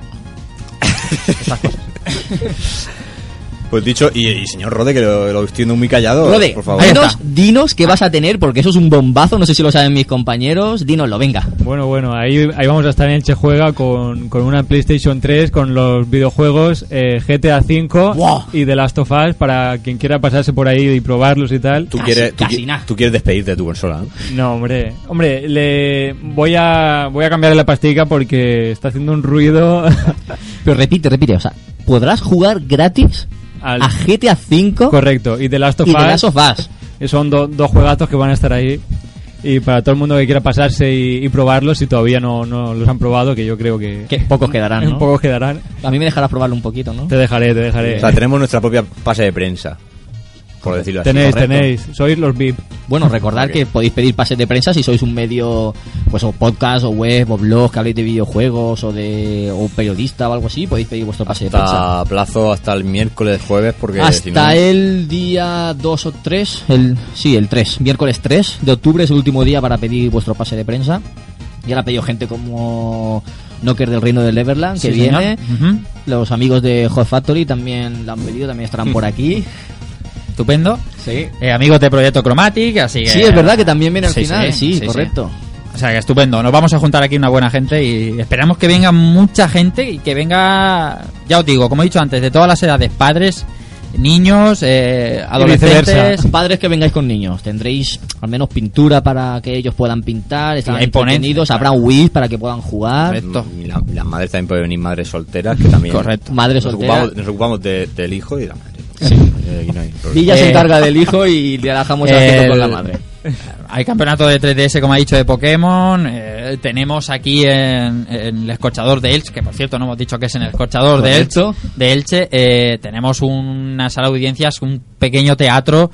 Speaker 6: Estas cosas.
Speaker 1: Pues dicho, y, y señor Rode, que lo, lo estoy viendo muy callado.
Speaker 2: Rode,
Speaker 1: por favor.
Speaker 2: dinos, dinos qué vas a tener, porque eso es un bombazo, no sé si lo saben mis compañeros. Dínoslo, venga.
Speaker 4: Bueno, bueno, ahí, ahí vamos a estar en Che Juega con, con una PlayStation 3, con los videojuegos eh, GTA V
Speaker 2: Wow.
Speaker 4: y The Last of Us para quien quiera pasarse por ahí y probarlos y tal.
Speaker 1: Tú
Speaker 2: Casi-
Speaker 1: quieres, tú,
Speaker 2: casi
Speaker 1: qui-
Speaker 2: nada.
Speaker 1: tú quieres despedirte de tu consola, ¿no?
Speaker 4: No, hombre, hombre, le voy a voy a cambiarle la pastica porque está haciendo un ruido
Speaker 2: Pero repite, repite, o sea, podrás jugar gratis
Speaker 4: al
Speaker 2: a GTA V
Speaker 4: correcto y The Last of
Speaker 2: y
Speaker 4: Us.
Speaker 2: The Last of Us.
Speaker 4: que Son do- dos juegazos que van a estar ahí. Y para todo el mundo que quiera pasarse y, y probarlos, si todavía no, no los han probado, que yo creo que,
Speaker 2: Que pocos quedarán, ¿no?
Speaker 4: pocos quedarán,
Speaker 2: A mí me dejarás probarlo un poquito, ¿no?
Speaker 4: te dejaré, te dejaré.
Speaker 1: O sea, tenemos nuestra propia pase de prensa. Por decirlo así.
Speaker 4: tenéis,
Speaker 2: correcto.
Speaker 4: tenéis, sois los VIP.
Speaker 2: Bueno, recordad
Speaker 1: Ok.
Speaker 2: que podéis pedir pases de prensa si sois un medio, pues o podcast o web o blog que habléis de videojuegos o de o periodista o algo así, podéis pedir vuestro pase de prensa.
Speaker 1: Plazo hasta el miércoles, jueves, porque
Speaker 2: Hasta
Speaker 1: si no...
Speaker 2: el día 2 o 3, el, sí, el 3, miércoles 3 de octubre es el último día para pedir vuestro pase de prensa. Ya la ha pedido gente como Knocker del Reino del Neverland, que viene. Los amigos de Hot Factory también la han pedido, también estarán por aquí.
Speaker 6: Estupendo.
Speaker 2: Sí.
Speaker 6: Eh, amigos de Proyecto Chromatic, así que...
Speaker 2: Sí, es verdad que también viene al
Speaker 6: Sí,
Speaker 2: final, sí,
Speaker 6: sí, sí.
Speaker 2: correcto.
Speaker 6: O sea, que estupendo. Nos vamos a juntar aquí una buena gente y esperamos que venga mucha gente y que venga, ya os digo, como he dicho antes, de todas las edades, padres, niños, eh, adolescentes.
Speaker 2: Padres que vengáis con niños, tendréis al menos pintura para que ellos puedan pintar, estarán entretenidos, habrá un Wii para que puedan jugar.
Speaker 6: Correcto.
Speaker 1: Y la- las madres también pueden venir madres solteras, que también...
Speaker 6: Correcto.
Speaker 2: Madre
Speaker 1: Nos
Speaker 2: soltera.
Speaker 1: ocupamos, nos ocupamos de- del hijo y de la madre. Eh, aquí no hay.
Speaker 2: Villa se
Speaker 6: Eh,
Speaker 2: encarga del hijo y le dejamos el con la madre.
Speaker 6: Hay campeonato de 3DS, como ha dicho, de Pokémon. eh, tenemos aquí en, en el escorchador de Elche, que por cierto no hemos dicho que es en el escorchador de Elche. De Elche eh, tenemos una sala de audiencias, un pequeño teatro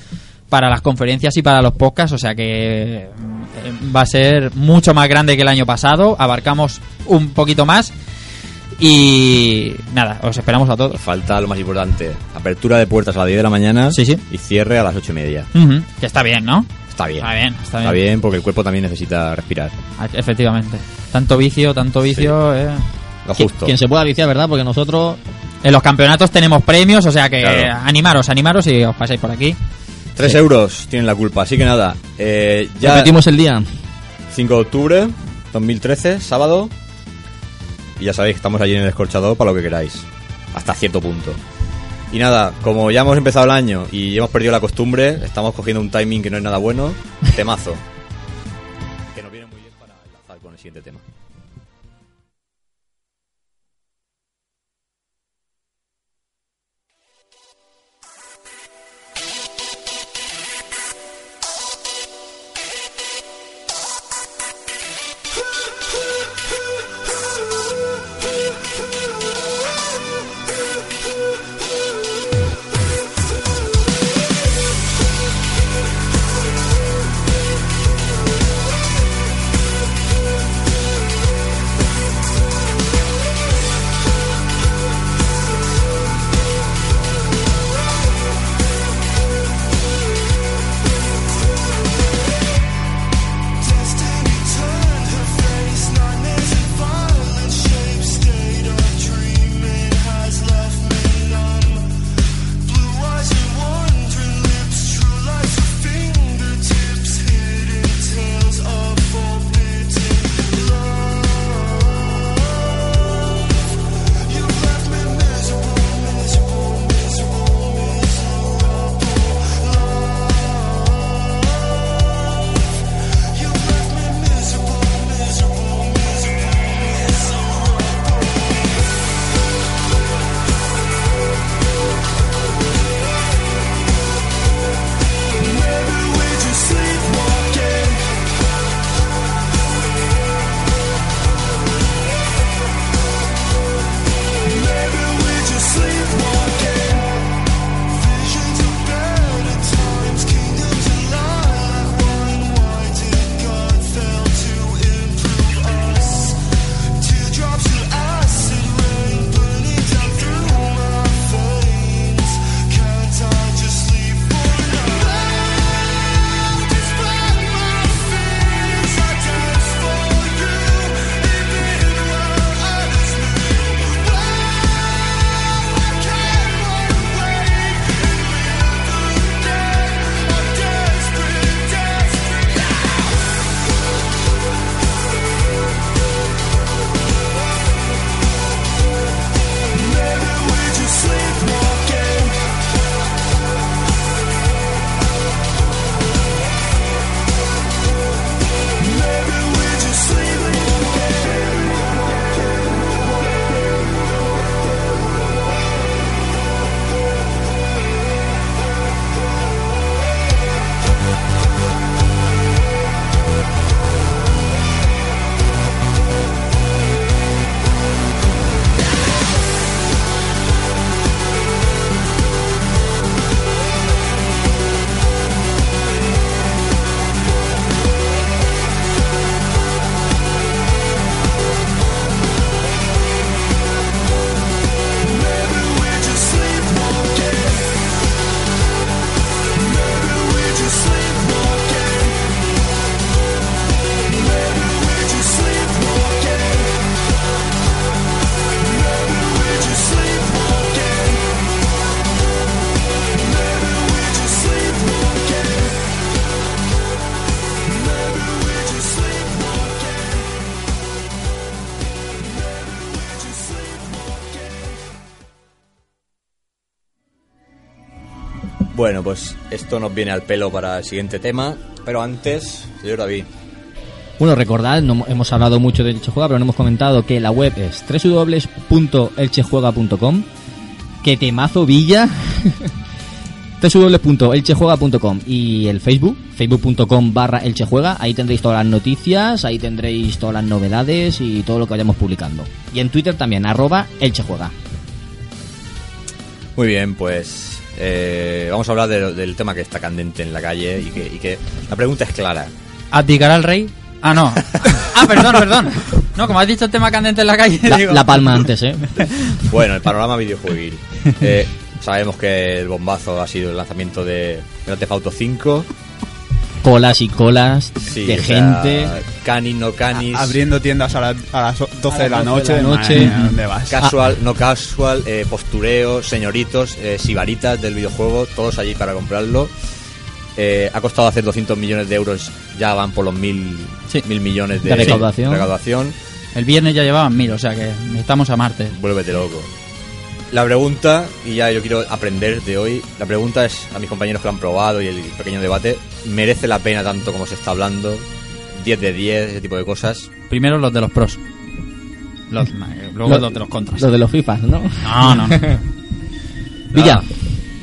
Speaker 6: para las conferencias y para los podcasts. O sea que eh, va a ser mucho más grande que el año pasado. Abarcamos un poquito más. Y nada, os esperamos a
Speaker 1: Y
Speaker 6: todos.
Speaker 1: falta lo más importante, apertura de puertas a las 10 de la mañana
Speaker 6: Sí, sí.
Speaker 1: y cierre a las 8 y media.
Speaker 6: Que está bien, ¿no?
Speaker 1: Está bien.
Speaker 6: Está bien, está
Speaker 1: Está
Speaker 6: bien.
Speaker 1: bien porque el cuerpo también necesita respirar.
Speaker 6: Ah, Efectivamente. Tanto vicio, tanto vicio. eh.
Speaker 1: Lo justo.
Speaker 2: Quien se pueda viciar, ¿verdad? Porque nosotros
Speaker 6: En los campeonatos tenemos premios, o sea que
Speaker 1: Claro.
Speaker 6: animaros, animaros y os pasáis por aquí.
Speaker 1: 3 euros tienen la culpa, así que nada. Eh, ya
Speaker 2: repetimos el día.
Speaker 1: 5 de octubre 2013, sábado. Y ya sabéis que estamos allí en el escorchador para lo que queráis. Hasta cierto punto. Y nada, como ya hemos empezado el año y hemos perdido la costumbre, estamos cogiendo un timing que no es nada bueno, temazo. que nos viene muy bien para enlazar con el siguiente tema. Bueno, pues esto nos viene al pelo para el siguiente tema, pero antes, señor David.
Speaker 2: Bueno, recordad, no hemos hablado mucho del Elchejuega, pero no hemos comentado que la web es www.elchejuega.com. Que temazo Villa. www.elchejuega.com y el Facebook, facebook.com barra elchejuega, ahí tendréis todas las noticias, ahí tendréis todas las novedades y todo lo que vayamos publicando. Y en Twitter también, arroba elchejuega.
Speaker 1: Muy bien, pues eh, vamos a hablar de- del tema que está candente en la calle y que, y que la pregunta es clara.
Speaker 6: ¿Abdicará el rey? Ah, no. Ah, perdón, perdón. No, como has dicho el tema candente en la calle.
Speaker 2: La,
Speaker 6: digo-
Speaker 2: la palma antes, ¿eh?
Speaker 1: Bueno, el panorama videojueguil. Eh, sabemos que el bombazo ha sido el lanzamiento de Grand Theft Auto 5.
Speaker 2: Colas y colas
Speaker 1: Sí,
Speaker 2: de
Speaker 1: o sea,
Speaker 2: gente.
Speaker 1: Canis, no canis.
Speaker 8: Abriendo tiendas a, la- a las 12 de la
Speaker 2: A las 12
Speaker 8: noche.
Speaker 2: de la noche.
Speaker 8: madre mía, ¿Dónde vas?
Speaker 1: Casual, no casual, eh, postureo, señoritos, eh, sibaritas del videojuego, todos allí para comprarlo. Eh, ha costado hacer 200 millones de euros, ya van por los mil, mil millones de,
Speaker 2: De recaudación.
Speaker 1: recaudación.
Speaker 6: El viernes ya llevaban mil, o sea que estamos a martes.
Speaker 1: Vuélvete loco. La pregunta, y ya yo quiero aprender de hoy, la pregunta es a mis compañeros que lo han probado y el pequeño debate, ¿merece la pena tanto como se está hablando? 10 de 10, ese tipo de cosas.
Speaker 6: Primero los de los pros. Los, eh, luego
Speaker 2: Lo-
Speaker 6: los de los contras.
Speaker 2: Los de los FIFAs, ¿no?
Speaker 6: No, no, no.
Speaker 2: Villa.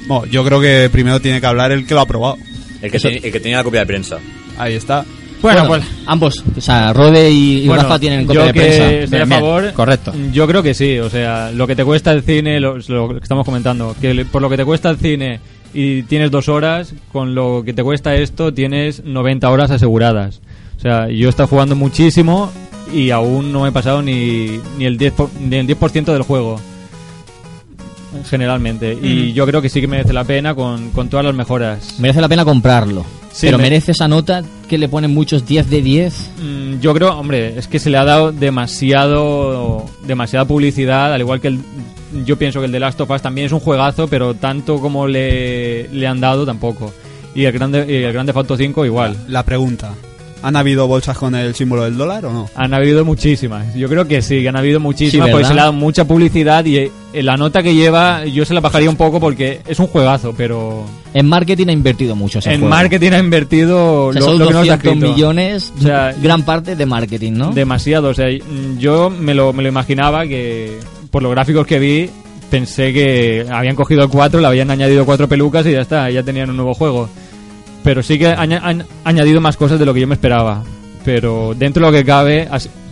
Speaker 8: Bueno, yo creo que primero tiene que hablar el que lo ha probado.
Speaker 1: El que, el que tenía la copia de prensa.
Speaker 8: Ahí está.
Speaker 6: Bueno, pues
Speaker 2: ambos, o sea, Rode y,
Speaker 4: Bueno,
Speaker 2: Rafa tienen copia
Speaker 4: yo
Speaker 2: de
Speaker 4: que
Speaker 2: prensa.
Speaker 4: estoy a
Speaker 6: bien,
Speaker 4: favor.
Speaker 6: correcto.
Speaker 4: Yo creo que sí. O sea, lo que te cuesta el cine, lo, lo que estamos comentando, que por lo que te cuesta el cine y tienes dos horas, con lo que te cuesta esto tienes 90 horas aseguradas. O sea, yo he estado jugando muchísimo y aún no me he pasado ni, ni el 10%, por- ni el 10 del juego. Generalmente. Y yo creo que sí que merece la pena con, con todas las mejoras.
Speaker 2: Merece la pena comprarlo.
Speaker 4: Sí,
Speaker 2: pero
Speaker 4: me-
Speaker 2: merece esa nota que le ponen muchos 10 de 10.
Speaker 4: Mm, Yo creo, hombre, es que se le ha dado demasiado demasiada publicidad, al igual que el, yo pienso que el de Last of Us también es un juegazo, pero tanto como le, le han dado tampoco. Y el grande y el Grande Auto 5 igual.
Speaker 8: La pregunta. ¿Han habido bolsas con el símbolo del dólar o no?
Speaker 4: Han habido muchísimas. Yo creo que sí, que han habido muchísimas
Speaker 2: Sí,
Speaker 4: porque se le ha dado mucha publicidad y eh, la nota que lleva yo se la bajaría un poco porque es un juegazo, pero
Speaker 2: En marketing ha invertido mucho ese
Speaker 4: en
Speaker 2: juego.
Speaker 4: marketing ha invertido
Speaker 2: O sea,
Speaker 4: lo,
Speaker 2: son
Speaker 4: lo que no está
Speaker 2: 200
Speaker 4: escrito.
Speaker 2: millones,
Speaker 4: O sea,
Speaker 2: gran parte de marketing, ¿no?
Speaker 4: Demasiado, o sea, yo me lo, me lo imaginaba que por los gráficos que vi pensé que habían cogido el 4, le habían añadido cuatro pelucas y ya está, ya tenían un nuevo juego. Pero sí que han, han añadido más cosas de lo que yo me esperaba. Pero dentro de lo que cabe,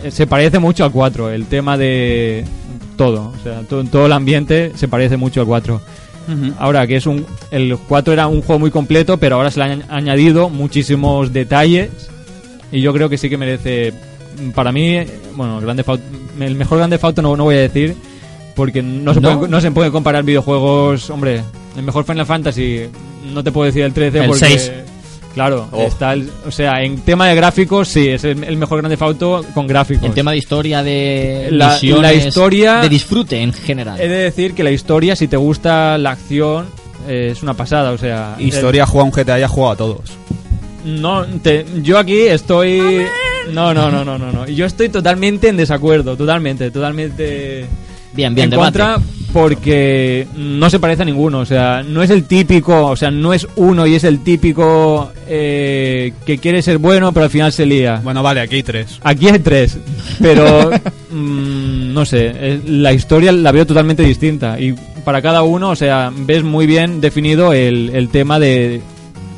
Speaker 4: se parece mucho al 4, el tema de todo, o sea, to- todo el ambiente se parece mucho al 4.
Speaker 6: Ujú.
Speaker 4: Ahora que es un el 4 era un juego muy completo, pero ahora se le han añadido muchísimos detalles y yo creo que sí que merece para mí, bueno, Grande el mejor Grande Auto no, no voy a decir porque no se,
Speaker 2: ¿No?
Speaker 4: Pueden, no se pueden comparar videojuegos, hombre, el mejor Final Fantasy no te puedo decir el 13
Speaker 6: El
Speaker 4: porque
Speaker 6: 6.
Speaker 4: Claro,
Speaker 1: Oh.
Speaker 4: está el- o sea, en tema de gráficos sí, es el, el mejor Grande Auto con gráficos.
Speaker 2: En tema de historia, de
Speaker 4: La-
Speaker 2: misiones,
Speaker 4: la historia-
Speaker 2: de disfrute en general.
Speaker 4: He de decir que la historia, si te gusta la acción, eh, es una pasada, o sea...
Speaker 8: Historia, juega un GTA y ha jugado a todos.
Speaker 4: No, te- yo aquí estoy... No, no, no, no, no, no. Yo estoy totalmente en desacuerdo, totalmente, totalmente...
Speaker 2: Bien, bien,
Speaker 4: en
Speaker 2: debate.
Speaker 4: contra porque no se parece a ninguno, o sea, no es el típico, o sea, no es uno y es el típico eh, que quiere ser bueno pero al final se lía.
Speaker 8: Bueno, vale, aquí hay tres.
Speaker 4: Aquí hay tres, pero mm, no sé, eh, la historia la veo totalmente distinta y para cada uno, o sea, ves muy bien definido el, el tema de,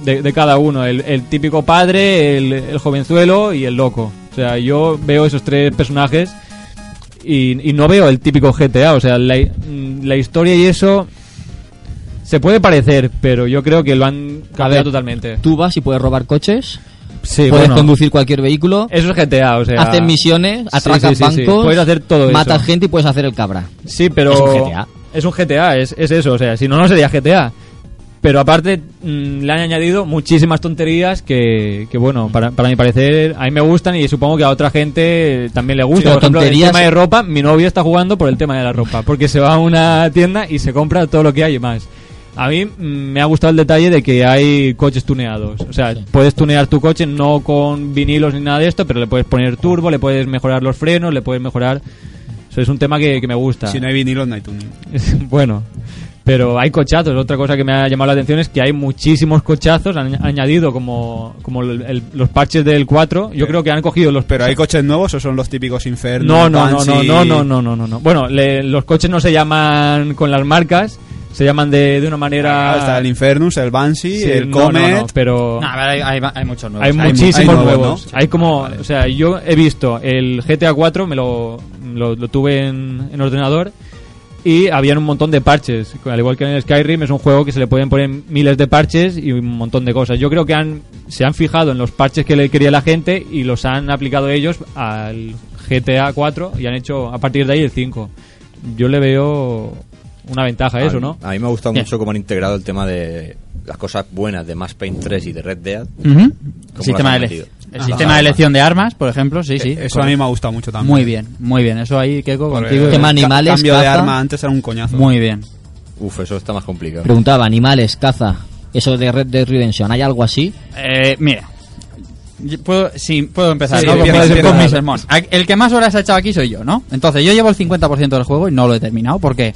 Speaker 4: de, de cada uno, el, el típico padre, el, el jovenzuelo y el loco. O sea, yo veo esos tres personajes y, y no veo el típico GTA, o sea, la, mm, la historia y eso se puede parecer, pero yo creo que lo han cambiado totalmente.
Speaker 2: Tú vas y puedes robar coches,
Speaker 4: Sí,
Speaker 2: puedes
Speaker 4: bueno,
Speaker 2: conducir cualquier vehículo,
Speaker 4: eso es GTA, o sea...
Speaker 2: haces misiones, atracas
Speaker 4: sí, sí, sí.
Speaker 2: bancos,
Speaker 4: Puedes hacer todo eso.
Speaker 2: matas gente y puedes hacer el cabra.
Speaker 4: Sí, pero.
Speaker 2: Es un GTA.
Speaker 4: Es un GTA, es, es eso, o sea, si no, no sería GTA. Pero aparte, mm, le han añadido muchísimas tonterías que, que bueno, para, para mi parecer, a mí me gustan y supongo que a otra gente también le gusta.
Speaker 2: Sí,
Speaker 4: por ejemplo, el tema de ropa, mi novia está jugando por el tema de la ropa, porque se va a una tienda y se compra todo lo que hay y más. A mí mm, me ha gustado el detalle de que hay coches tuneados. O sea, puedes tunear tu coche no con vinilos ni nada de esto, pero le puedes poner turbo, le puedes mejorar los frenos, le puedes mejorar... Eso es un tema que, que me gusta.
Speaker 8: Si no hay vinilos, no hay tuning.
Speaker 4: bueno, pero hay cochazos. Otra cosa que me ha llamado la atención es que hay muchísimos cochazos. Han añadido como, como el- el- los parches del 4. Yo creo que han cogido los.
Speaker 8: ¿Pero hay coches nuevos o son los típicos Inferno?
Speaker 4: No, no, no, no, no, no, no, no, no. Bueno, le- los coches no se llaman con las marcas, se llaman de, de una manera.
Speaker 8: Ah, Está el Infernus, el Banshee,
Speaker 4: Sí,
Speaker 8: el
Speaker 4: no, no,
Speaker 8: Comet.
Speaker 4: no, pero
Speaker 6: No, a ver, hay, hay, hay muchos nuevos.
Speaker 4: hay
Speaker 8: mu-
Speaker 4: muchísimos
Speaker 8: hay nuevos,
Speaker 4: nuevos.
Speaker 8: ¿no?
Speaker 4: Hay como, o sea, yo he visto el GTA 4, me lo, lo, lo tuve en, en ordenador y habían un montón de parches. Al igual que en el Skyrim, es un juego que se le pueden poner miles de parches y un montón de cosas. Yo creo que han, se han fijado en los parches que le quería la gente y los han aplicado ellos al GTA 4 y han hecho a partir de ahí el 5. Yo le veo una ventaja a eso,
Speaker 1: mí-
Speaker 4: ¿no?
Speaker 1: A mí me ha gustado mucho cómo han integrado el tema de las cosas buenas de Mass Paint 3 y de Red Dead.
Speaker 6: Ujú.
Speaker 1: ¿Cómo
Speaker 6: Sistema, de? El
Speaker 1: Ah.
Speaker 6: sistema de elección de armas, por ejemplo, sí, sí.
Speaker 8: Eh, Eso a mí me ha gustado mucho también.
Speaker 6: Muy bien, muy bien. Eso ahí, Keiko, contigo.
Speaker 8: el
Speaker 2: Tema
Speaker 8: ca-
Speaker 2: animales,
Speaker 8: cambio de arma antes era un coñazo.
Speaker 6: Muy bien.
Speaker 1: Uf, eso está más complicado.
Speaker 2: Preguntaba, animales, caza, eso de Red Dead Redemption, ¿hay algo así?
Speaker 6: Eh, mira. Puedo, sí, puedo empezar
Speaker 8: Sí,
Speaker 6: ¿no?
Speaker 8: empieza,
Speaker 6: con,
Speaker 8: empieza.
Speaker 6: con mi sermón. A- El que más horas ha echado aquí soy yo, ¿no? Entonces yo llevo el 50% del juego y no lo he terminado porque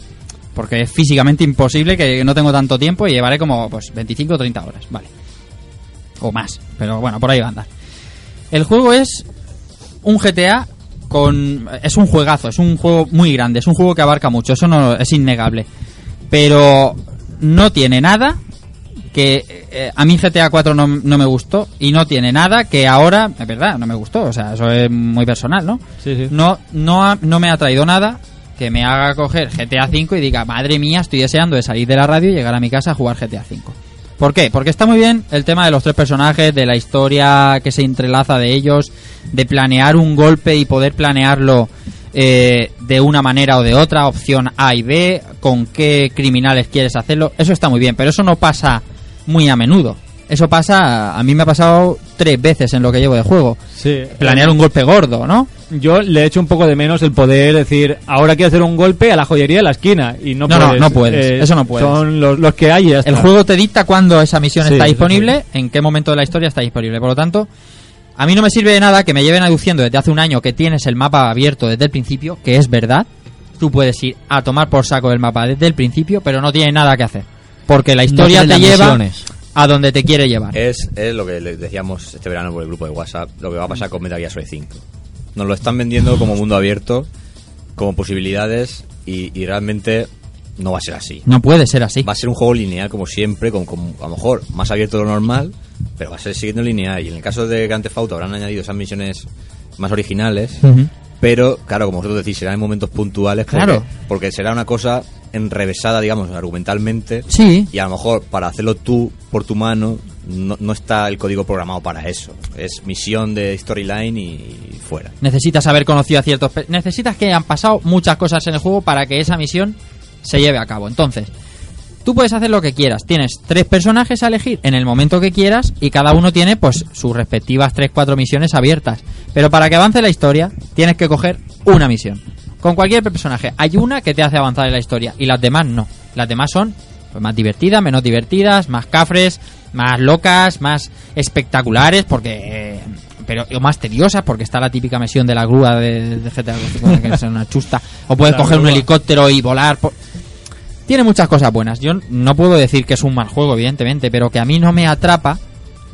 Speaker 6: Porque es físicamente imposible que no tengo tanto tiempo y llevaré como pues 25 o 30 horas, vale. O más, pero bueno, por ahí va a andar. El juego es un GTA con es un juegazo, es un juego muy grande, es un juego que abarca mucho, eso no es innegable. Pero no tiene nada que eh, a mí GTA 4 no, no me gustó y no tiene nada que ahora, es verdad, no me gustó, o sea, eso es muy personal, ¿no?
Speaker 4: Sí, sí.
Speaker 6: No no ha- no me ha traído nada que me haga coger GTA 5 y diga, madre mía, estoy deseando de salir de la radio y llegar a mi casa a jugar GTA 5. ¿Por qué? Porque está muy bien el tema de los tres personajes, de la historia que se entrelaza de ellos, de planear un golpe y poder planearlo eh, de una manera o de otra, opción A y B, con qué criminales quieres hacerlo. Eso está muy bien, pero eso no pasa muy a menudo. Eso pasa, a mí me ha pasado tres veces en lo que llevo de juego.
Speaker 4: Sí.
Speaker 6: Planear un golpe gordo, ¿no?
Speaker 4: Yo le echo un poco de menos el poder decir, ahora quiero hacer un golpe a la joyería de la esquina. Y no,
Speaker 6: No, no,
Speaker 4: puedes.
Speaker 6: no puedes, eso no puedes.
Speaker 4: Son los, los que hay
Speaker 6: El juego te dicta cuándo esa misión
Speaker 4: Sí,
Speaker 6: está
Speaker 4: sí,
Speaker 6: disponible, en qué momento de la historia está disponible. Por lo tanto, a mí no me sirve de nada que me lleven aduciendo desde hace un año que tienes el mapa abierto desde el principio, que es verdad. Tú puedes ir a tomar por saco el mapa desde el principio, pero no tiene nada que hacer. Porque la historia te lleva
Speaker 2: misiones.
Speaker 6: a donde te quiere llevar.
Speaker 1: Es, es lo que le decíamos este verano por el grupo de WhatsApp, lo que va a pasar con Metal Gear Solid 5. Nos lo están vendiendo como mundo abierto, como posibilidades, y, y realmente no va a ser así.
Speaker 6: No puede ser así.
Speaker 1: Va a ser un juego lineal como siempre, con, con- a lo mejor más abierto de lo normal, pero va a ser siguiendo lineal. Y en el caso de Grand Theft Auto habrán añadido esas misiones más originales, pero claro, como vosotros decís, será en momentos puntuales, porque,
Speaker 6: Claro.
Speaker 1: porque será una cosa enrevesada, digamos, argumentalmente.
Speaker 6: Sí.
Speaker 1: Y a lo mejor para hacerlo tú por tu mano no, no está el código programado para eso. Es misión de storyline y
Speaker 6: Necesitas haber conocido a ciertos... Necesitas que hayan pasado muchas cosas en el juego para que esa misión se lleve a cabo. Entonces, tú puedes hacer lo que quieras. Tienes tres personajes a elegir en el momento que quieras y cada uno tiene pues sus respectivas 3-4 misiones abiertas. Pero para que avance la historia, tienes que coger una misión. Con cualquier personaje. Hay una que te hace avanzar en la historia y las demás no. Las demás son pues, más divertidas, menos divertidas, más cafres, más locas, más espectaculares, porque... pero o más tediosas porque está la típica misión de la grúa de, de GTA que es una chusta o puedes
Speaker 4: La
Speaker 6: coger un helicóptero y volar por- tiene muchas cosas buenas. Yo no puedo decir que es un mal juego, evidentemente, pero que a mí no me atrapa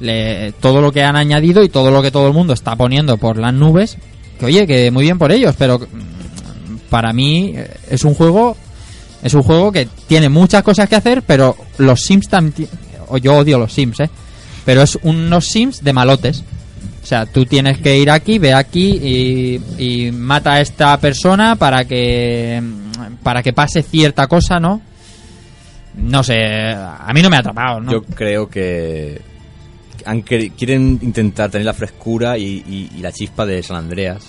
Speaker 6: le- todo lo que han añadido y todo lo que todo el mundo está poniendo por las nubes. Que oye, que muy bien por ellos, pero mm, para mí eh, es un juego es un juego que tiene muchas cosas que hacer, pero los Sims también o yo odio los Sims, eh, pero es unos Sims de malotes. O sea, tú tienes que ir aquí, ve aquí y, y mata a esta persona para que para que pase cierta cosa, ¿no? No sé, a mí no me ha atrapado, ¿no?
Speaker 1: Yo creo que quieren intentar tener la frescura y, y- y la chispa de San Andreas.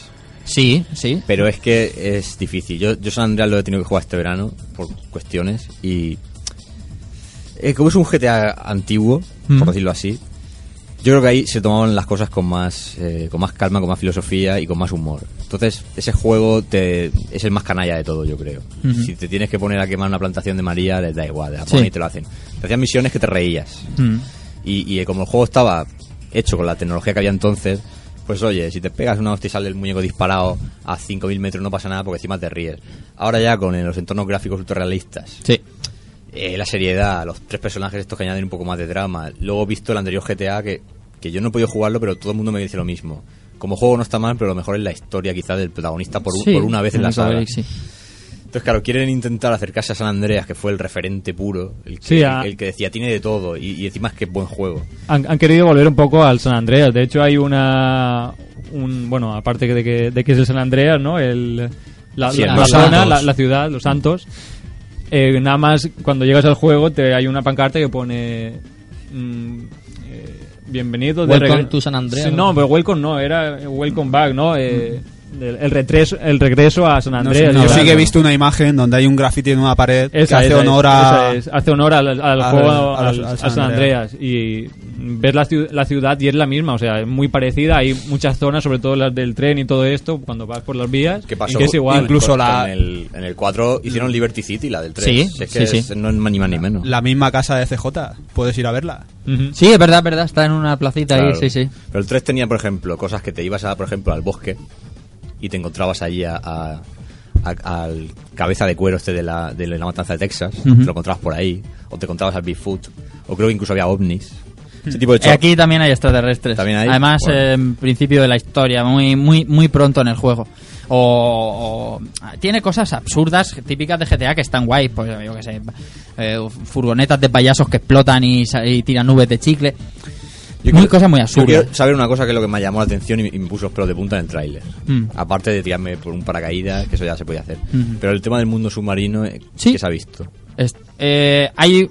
Speaker 6: Sí, sí.
Speaker 1: Pero es que es difícil. Yo, yo San Andreas lo he tenido que jugar este verano por cuestiones y... eh, como es un GTA antiguo,
Speaker 6: Mm.
Speaker 1: por decirlo así, yo creo que ahí se tomaban las cosas con más, eh, con más calma, con más filosofía y con más humor. Entonces, ese juego te, es el más canalla de todo, yo creo. Si te tienes que poner a quemar una plantación de María, les da igual, la
Speaker 6: Sí.
Speaker 1: ponen y te lo hacen. Te hacían misiones que te reías. Y, y eh, como el juego estaba hecho con la tecnología que había entonces, pues oye, si te pegas una hostia y sale el muñeco disparado a 5.000 metros no pasa nada porque encima te ríes. Ahora ya con eh, los entornos gráficos ultrarrealistas,
Speaker 6: Sí.
Speaker 1: Eh, la seriedad, los tres personajes estos que añaden un poco más de drama. Luego he visto el anterior GTA que, que yo no he podido jugarlo, pero todo el mundo me dice lo mismo. Como juego no está mal, pero lo mejor es la historia quizás del protagonista por,
Speaker 6: Sí,
Speaker 1: por una vez en la saga.
Speaker 6: Bellic, sí.
Speaker 1: Entonces, claro, quieren intentar acercarse a San Andreas, que fue el referente puro, el que,
Speaker 4: Sí, a-
Speaker 1: el que decía tiene de todo y, y encima es que es buen juego.
Speaker 4: Han, han querido volver un poco al San Andreas. De hecho, hay una. Un, bueno, aparte de que, de que es el San Andreas, ¿no? El, la,
Speaker 1: Sí,
Speaker 4: la- la zona, la, la ciudad, Los Santos. Eh, nada más cuando llegas al juego te hay una pancarta que pone. mm, eh, bienvenido de
Speaker 2: Welcome to San Andreas,
Speaker 4: Sí,
Speaker 2: ¿no?
Speaker 4: no, pero welcome no, era welcome back, ¿no? Eh, el, el retreso, el regreso a San
Speaker 8: No sé,
Speaker 4: Andreas.
Speaker 8: yo sí que he visto una imagen donde hay un graffiti en una pared que hace
Speaker 4: esa
Speaker 8: honor a...
Speaker 4: esa es. hace honor al, al
Speaker 8: al-
Speaker 4: juego
Speaker 8: al-
Speaker 4: al-
Speaker 8: al
Speaker 4: a
Speaker 8: San
Speaker 4: Andreas y ves la, la ciudad y es la misma o sea es muy parecida hay muchas zonas sobre todo las del tren y todo esto cuando vas por las vías
Speaker 1: ¿Qué pasó?
Speaker 4: que es igual
Speaker 8: Incluso
Speaker 1: Con-
Speaker 8: la-
Speaker 1: con el, en el 4 hicieron Liberty City, la del 3.
Speaker 6: Sí,
Speaker 1: es que
Speaker 6: sí,
Speaker 1: es-
Speaker 6: sí.
Speaker 1: no es ni más ni menos.
Speaker 8: La misma casa de CJ, puedes ir a verla.
Speaker 6: Sí, es verdad, es verdad, está en una placita
Speaker 1: Claro.
Speaker 6: ahí, sí, sí.
Speaker 1: Pero el 3 tenía, por ejemplo, cosas que te ibas, a, por ejemplo, al bosque y te encontrabas allí a, a, a- al cabeza de cuero este de la, de la matanza de Texas, te lo encontrabas por ahí, o te encontrabas al Bigfoot, o creo que incluso había ovnis. Ese tipo de
Speaker 6: Eh, Aquí también hay extraterrestres.
Speaker 1: También hay.
Speaker 6: Además,
Speaker 1: Bueno.
Speaker 6: eh, en principio de la historia, muy, muy, muy pronto en el juego. O, o- tiene cosas absurdas, típicas de GTA que están guay. Pues yo qué sé, eh, furgonetas de payasos que explotan y, y tiran nubes de chicle.
Speaker 1: Yo
Speaker 6: muy
Speaker 1: quiero-
Speaker 6: cosas muy
Speaker 1: yo
Speaker 6: absurdas.
Speaker 1: quiero saber una cosa que es lo que me llamó la atención y, y me puso los pelos de punta en el tráiler.
Speaker 6: Mm.
Speaker 1: Aparte de tirarme por un paracaídas, que eso ya se podía hacer.
Speaker 6: Ujú.
Speaker 1: Pero el tema del mundo submarino,
Speaker 6: Sí.
Speaker 1: que se ha visto.
Speaker 6: Eh, hay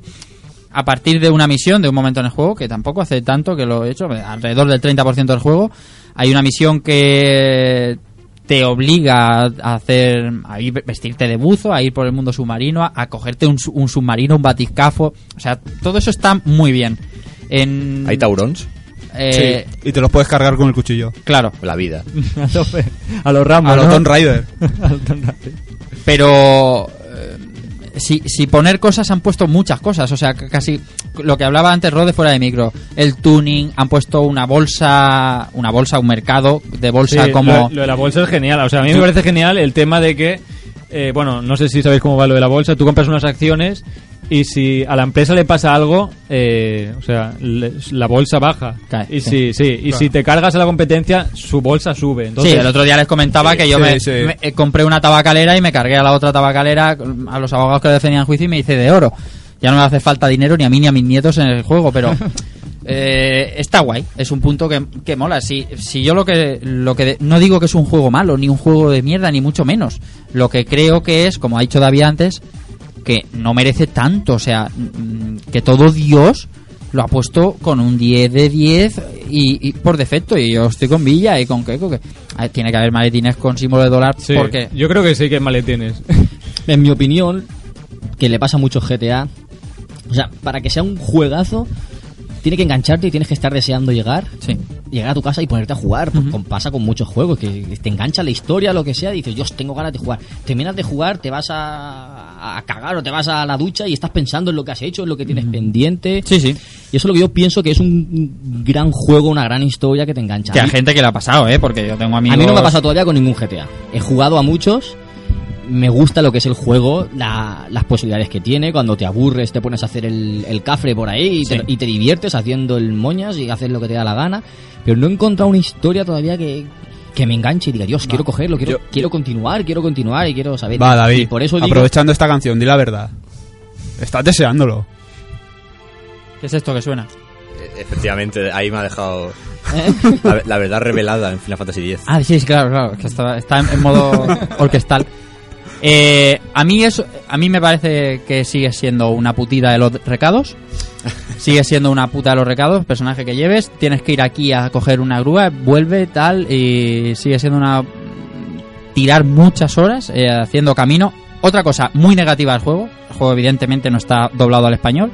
Speaker 6: a partir de una misión, de un momento en el juego, que tampoco hace tanto que lo he hecho, alrededor del 30% del juego, hay una misión que te obliga a hacer a ir vestirte de buzo, a ir por el mundo submarino, a, a cogerte un, un submarino, un batiscafo, o sea, todo eso está muy bien. En,
Speaker 1: ¿Hay taurons?
Speaker 6: Eh,
Speaker 8: Sí, y te los puedes cargar con el cuchillo.
Speaker 6: Claro.
Speaker 1: La vida.
Speaker 4: a, los Rambo.
Speaker 8: A los
Speaker 4: ¿no?
Speaker 8: Tomb Raider.
Speaker 6: pero eh, si, si poner cosas han puesto muchas cosas o sea casi lo que hablaba antes Rode fuera de micro el tuning han puesto una bolsa una bolsa un mercado de bolsa
Speaker 4: Sí,
Speaker 6: como
Speaker 4: Lo, lo de la bolsa es genial. O sea, a mí me parece genial el tema de que, eh, bueno, no sé si sabéis cómo va lo de la bolsa. Tú compras unas acciones y si a la empresa le pasa algo, eh, o sea, le- la bolsa baja. y
Speaker 6: sí.
Speaker 4: si, sí, y
Speaker 6: Claro.
Speaker 4: si te cargas a la competencia, su bolsa sube. Entonces,
Speaker 6: sí, el otro día les comentaba
Speaker 4: Sí,
Speaker 6: que yo
Speaker 4: sí,
Speaker 6: me,
Speaker 4: sí.
Speaker 6: me- eh, compré una tabacalera y me cargué a la otra tabacalera a los abogados que defendían juicio y me hice de oro. Ya no me hace falta dinero ni a mí ni a mis nietos en el juego, pero eh, está guay. Es un punto que, que mola. Si, si yo lo que, lo que de- no digo que es un juego malo, ni un juego de mierda, ni mucho menos. Lo que creo que es, como ha dicho David antes, que no merece tanto. O sea, mm, que todo Dios lo ha puesto con un 10 de 10 y, y por defecto. Y yo estoy con Villa y con Keiko, que tiene que haber maletines con símbolo de dólar.
Speaker 4: sí,
Speaker 6: porque
Speaker 4: yo creo que sí que maletines.
Speaker 2: En mi opinión, que le pasa mucho GTA, o sea, para que sea un juegazo, tiene que engancharte y tienes que estar deseando llegar. Llegar a tu casa y ponerte a jugar. con- pasa con muchos juegos, que te engancha la historia, lo que sea, y dices, yo tengo ganas de jugar. Terminas de jugar, te vas a, a cagar o te vas a la ducha y estás pensando en lo que has hecho, en lo que tienes pendiente.
Speaker 6: Sí, sí.
Speaker 2: Y eso es lo que yo pienso que es un gran juego, una gran historia que te engancha.
Speaker 6: que
Speaker 2: A
Speaker 6: hay gente que le ha pasado, ¿eh? Porque yo tengo amigos...
Speaker 2: a mí no me ha pasado todavía con ningún GTA. He jugado a muchos. Me gusta lo que es el juego, la- las posibilidades que tiene. Cuando te aburres, te pones a hacer el, el cafre por ahí y,
Speaker 6: Sí.
Speaker 2: te, y te diviertes haciendo el moñas y haces lo que te da la gana. Pero no he encontrado una historia todavía que, que me enganche y diga, Dios, quiero cogerlo, quiero,
Speaker 8: Yo-
Speaker 2: quiero continuar, quiero continuar y quiero saber.
Speaker 8: Va, David.
Speaker 2: Y por eso digo,
Speaker 8: Aprovechando esta canción, di la verdad. Estás deseándolo.
Speaker 6: ¿Qué es esto que suena?
Speaker 1: Eh, Efectivamente, ahí me ha dejado la, la verdad revelada en Final Fantasy X.
Speaker 6: Ah, sí, sí, claro, claro, que está, está en, en modo orquestal. Eh, a mí eso, a mí me parece que sigue siendo una putida de los recados. Sigue siendo una puta de los recados, personaje que lleves, tienes que ir aquí a coger una grúa, vuelve tal y sigue siendo una tirar muchas horas eh, haciendo camino. Otra cosa muy negativa del juego, el juego evidentemente no está doblado al español.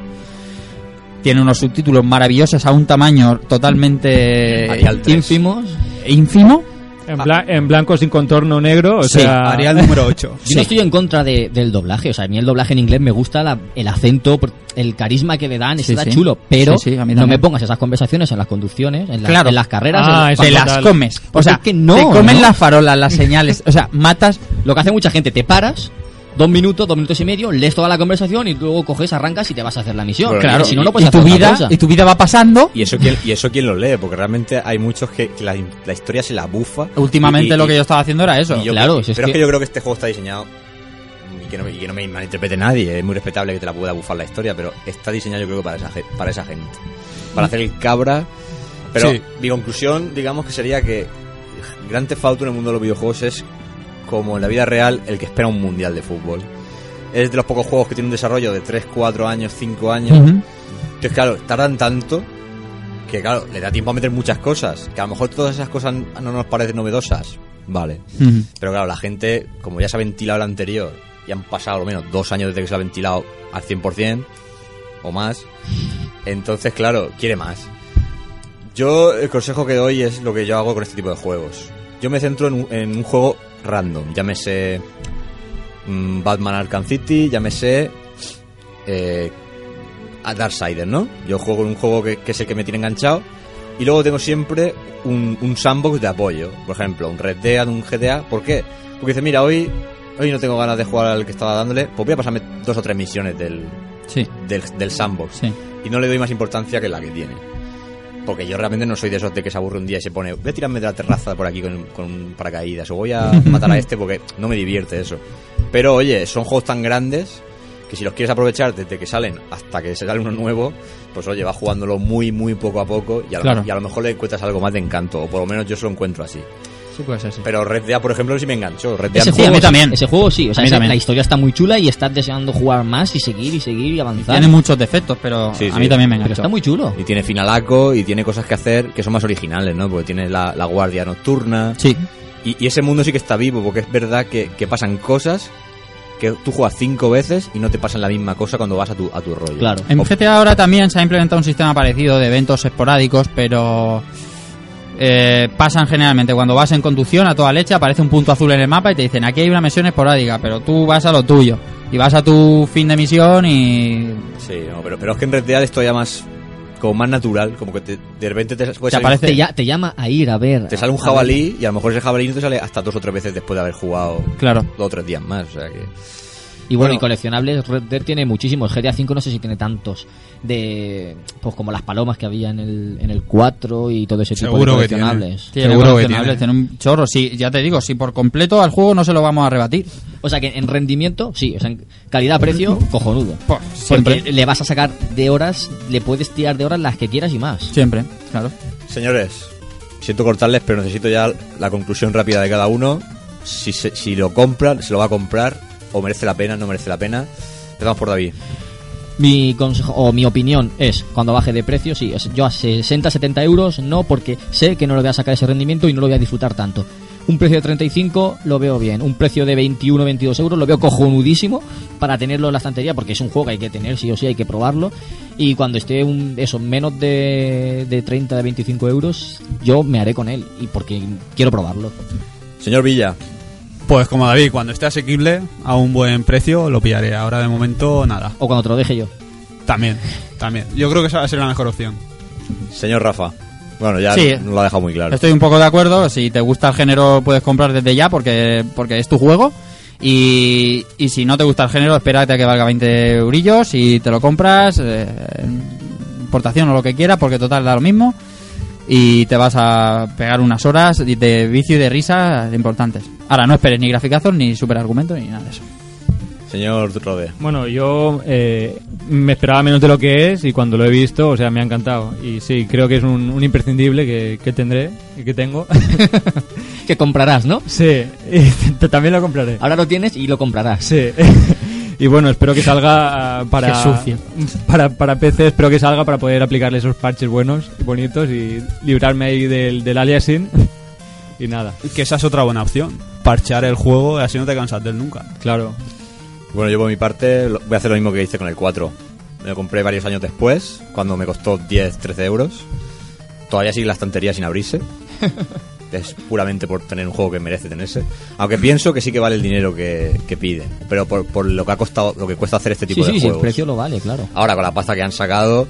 Speaker 6: Tiene unos subtítulos maravillosos a un tamaño totalmente ínfimo. Ínfimo.
Speaker 4: En, bla- en blanco sin contorno negro, o
Speaker 2: Sí,
Speaker 4: sea...
Speaker 8: Arial número 8.
Speaker 2: Yo no estoy en contra de- del doblaje, o sea, a mí el doblaje en inglés me gusta la- el acento, por- el carisma que le dan,
Speaker 6: Sí,
Speaker 2: está
Speaker 6: sí.
Speaker 2: chulo, pero no me pongas esas conversaciones en las conducciones, en, las-
Speaker 6: Claro.
Speaker 2: en las carreras,
Speaker 6: Ah,
Speaker 2: en-
Speaker 6: te las comes. O sea,
Speaker 2: es que no,
Speaker 6: te comen
Speaker 2: ¿no?
Speaker 6: las farolas, las señales. O sea, matas.
Speaker 2: Lo que hace mucha gente, te paras, dos minutos, dos minutos y medio, lees toda la conversación y luego coges, arrancas y te vas a hacer la misión.
Speaker 1: Bueno,
Speaker 2: claro,
Speaker 1: y-
Speaker 2: si no, no
Speaker 1: y
Speaker 2: puedes
Speaker 6: tu
Speaker 2: hacer otra
Speaker 6: vida
Speaker 2: cosa.
Speaker 6: y tu vida va pasando.
Speaker 1: ¿Y eso quién, y eso quién lo lee? Porque realmente hay muchos que, que la, la historia se la bufa.
Speaker 6: Últimamente
Speaker 1: Y- y-
Speaker 6: lo que yo estaba haciendo era eso.
Speaker 1: y yo-
Speaker 2: Claro, si es
Speaker 1: pero es
Speaker 2: que-
Speaker 1: que yo creo que este juego está diseñado y que, no, me- y que no me malinterprete nadie. Es muy respetable que te la pueda bufar la historia, pero está diseñado yo creo que para esa, para esa gente. Para hacer el cabra. Pero
Speaker 8: Sí.
Speaker 1: mi conclusión, digamos que sería que Grand Theft Auto en el mundo de los videojuegos es como en la vida real el que espera un mundial de fútbol. Es de los pocos juegos que tiene un desarrollo de 3, 4 años, 5 años.
Speaker 6: Ujú.
Speaker 1: Entonces, claro, tardan tanto que, claro, le da tiempo a meter muchas cosas. Que a lo mejor todas esas cosas no nos parecen novedosas. Vale. Pero claro, la gente, como ya se ha ventilado el anterior, y han pasado al menos dos años desde que se ha ventilado al 100% o más, entonces, claro, quiere más. Yo, el consejo que doy es lo que yo hago con este tipo de juegos. Yo me centro en un, en un juego random, llámese mm, Batman Arkham City, llámese eh, a Darksider, ¿no? Yo juego en un juego que, que es el que me tiene enganchado y luego tengo siempre un, un sandbox de apoyo. Por ejemplo, un Red Dead, un GTA. ¿Por qué? Porque dice, mira, hoy hoy no tengo ganas de jugar al que estaba dándole, pues voy a pasarme dos o tres misiones del,
Speaker 6: Sí.
Speaker 1: del, del sandbox.
Speaker 6: Sí.
Speaker 1: Y no le doy más importancia que la que tiene. Porque yo realmente no soy de esos de que se aburre un día y se pone, voy a tirarme de la terraza por aquí con, con paracaídas, o voy a matar a este porque no me divierte eso. Pero oye, son juegos tan grandes que si los quieres aprovechar desde que salen hasta que se sale uno nuevo, pues oye, vas jugándolo muy, muy poco a poco y a, lo,
Speaker 6: Claro.
Speaker 1: y a lo mejor le encuentras algo más de encanto, o por lo menos yo se lo encuentro así.
Speaker 6: Sí, puede ser, sí.
Speaker 1: Pero Red Dead, por ejemplo, sí me enganchó. Red Dead
Speaker 2: Ese juego,
Speaker 6: a mí
Speaker 2: sí,
Speaker 6: también.
Speaker 2: ese juego sí, o sea,
Speaker 6: A mí
Speaker 2: ese-
Speaker 6: también.
Speaker 2: la historia está muy chula y estás deseando jugar más y seguir y seguir y avanzar.
Speaker 6: Tiene muchos defectos, pero
Speaker 1: Sí,
Speaker 6: a
Speaker 1: sí.
Speaker 6: mí también me
Speaker 2: Pero
Speaker 6: enganchó.
Speaker 2: está muy chulo.
Speaker 1: Y tiene finalaco y tiene cosas que hacer que son más originales, ¿no? Porque tiene la, la guardia nocturna.
Speaker 6: Sí.
Speaker 1: Y, y ese mundo sí que está vivo, porque es verdad que, que pasan cosas que tú juegas cinco veces y no te pasan la misma cosa cuando vas a tu, a tu rollo.
Speaker 2: Claro.
Speaker 6: En GTA ahora también se ha implementado un sistema parecido de eventos esporádicos, pero eh, pasan generalmente cuando vas en conducción a toda leche, aparece un punto azul en el mapa y te dicen aquí hay una misión esporádica, pero tú vas a lo tuyo y vas a tu fin de misión y
Speaker 1: Sí, no, pero, pero es que en Red Dead es todavía más como más natural, como que te- de repente te,
Speaker 6: Te
Speaker 1: salir-
Speaker 6: aparece-
Speaker 2: Te, ya- te llama a ir a ver.
Speaker 1: te sale un jabalí y a lo mejor ese jabalí no te sale hasta dos o tres veces después de haber jugado
Speaker 6: claro.
Speaker 1: dos o tres días más. O sea que...
Speaker 2: Y bueno,
Speaker 1: Bueno.
Speaker 2: y coleccionables, Red Dead tiene muchísimos. GTA V no sé si tiene tantos. De. Pues como las palomas que había en el, en el 4 y todo ese tipo de
Speaker 8: que tiene.
Speaker 2: coleccionables.
Speaker 6: Tiene
Speaker 8: Seguro que
Speaker 6: coleccionables,
Speaker 8: tiene.
Speaker 6: tiene un chorro, sí, ya te digo, si por completo al juego no se lo vamos a rebatir.
Speaker 2: O sea que en rendimiento, sí. O sea, en calidad-precio, cojonudo.
Speaker 6: Pues,
Speaker 2: Porque
Speaker 6: siempre.
Speaker 2: le vas a sacar de horas, le puedes tirar de horas las que quieras y más.
Speaker 6: Siempre, claro.
Speaker 1: Señores, siento cortarles, pero necesito ya la conclusión rápida de cada uno. Si, se- si lo compran, se lo va a comprar, o merece la pena, no merece la pena. Empezamos por David.
Speaker 2: Mi consejo o mi opinión es, cuando baje de precio, sí, yo a 60, 70 euros no, porque sé que no le voy a sacar ese rendimiento y no lo voy a disfrutar tanto. Un precio de 35 lo veo bien, un precio de 21, 22 euros lo veo cojonudísimo para tenerlo en la estantería, porque es un juego que hay que tener, sí o sí, hay que probarlo. Y cuando esté un, eso, menos de, de 30, de 25 euros, yo me haré con él, y porque quiero probarlo.
Speaker 1: Señor Villa,
Speaker 8: Pues como David, cuando esté asequible a un buen precio, lo pillaré. Ahora de momento, nada.
Speaker 2: O cuando te lo deje yo.
Speaker 8: También, también. Yo creo que esa va a ser la mejor opción.
Speaker 1: señor Rafa. Bueno, ya
Speaker 6: Sí.
Speaker 1: lo ha dejado muy claro.
Speaker 6: Estoy un poco de acuerdo. Si te gusta el género, puedes comprar desde ya porque, porque es tu juego. Y, y si no te gusta el género, espérate a que valga 20 eurillos y te lo compras, eh, importación o lo que quieras, porque total da lo mismo. Y te vas a pegar unas horas de vicio y de risa importantes. Ahora, no esperes ni graficazos, ni superargumentos, ni nada de eso.
Speaker 1: Señor Rode.
Speaker 4: Bueno, yo eh, me esperaba menos de lo que es y cuando lo he visto, o sea, me ha encantado. Y sí, creo que es un, un imprescindible que, que tendré y que tengo.
Speaker 2: Que comprarás, ¿no?
Speaker 4: sí, también lo compraré.
Speaker 2: Ahora lo tienes y lo comprarás.
Speaker 4: Sí. y bueno, espero que salga ah, para,
Speaker 6: sucio.
Speaker 4: para para PC, espero que salga para poder aplicarle esos parches buenos y bonitos y librarme ahí del, del aliasing. y nada,
Speaker 8: Que esa es otra buena opción. Parchear el juego y así no te cansas de él nunca.
Speaker 4: claro.
Speaker 1: Bueno, yo por mi parte lo- voy a hacer lo mismo que hice con el 4. Me lo compré varios años después, cuando me costó 10, 13 euros. Todavía sigue la estantería sin abrirse. es puramente por tener un juego que merece tenerse. Aunque pienso que sí que vale el dinero que, que pide. Pero por, por lo que ha costado, lo que cuesta hacer este tipo
Speaker 2: Sí,
Speaker 1: de
Speaker 2: sí, sí, el
Speaker 1: juegos.
Speaker 2: precio lo vale, claro.
Speaker 1: Ahora con la pasta que han sacado,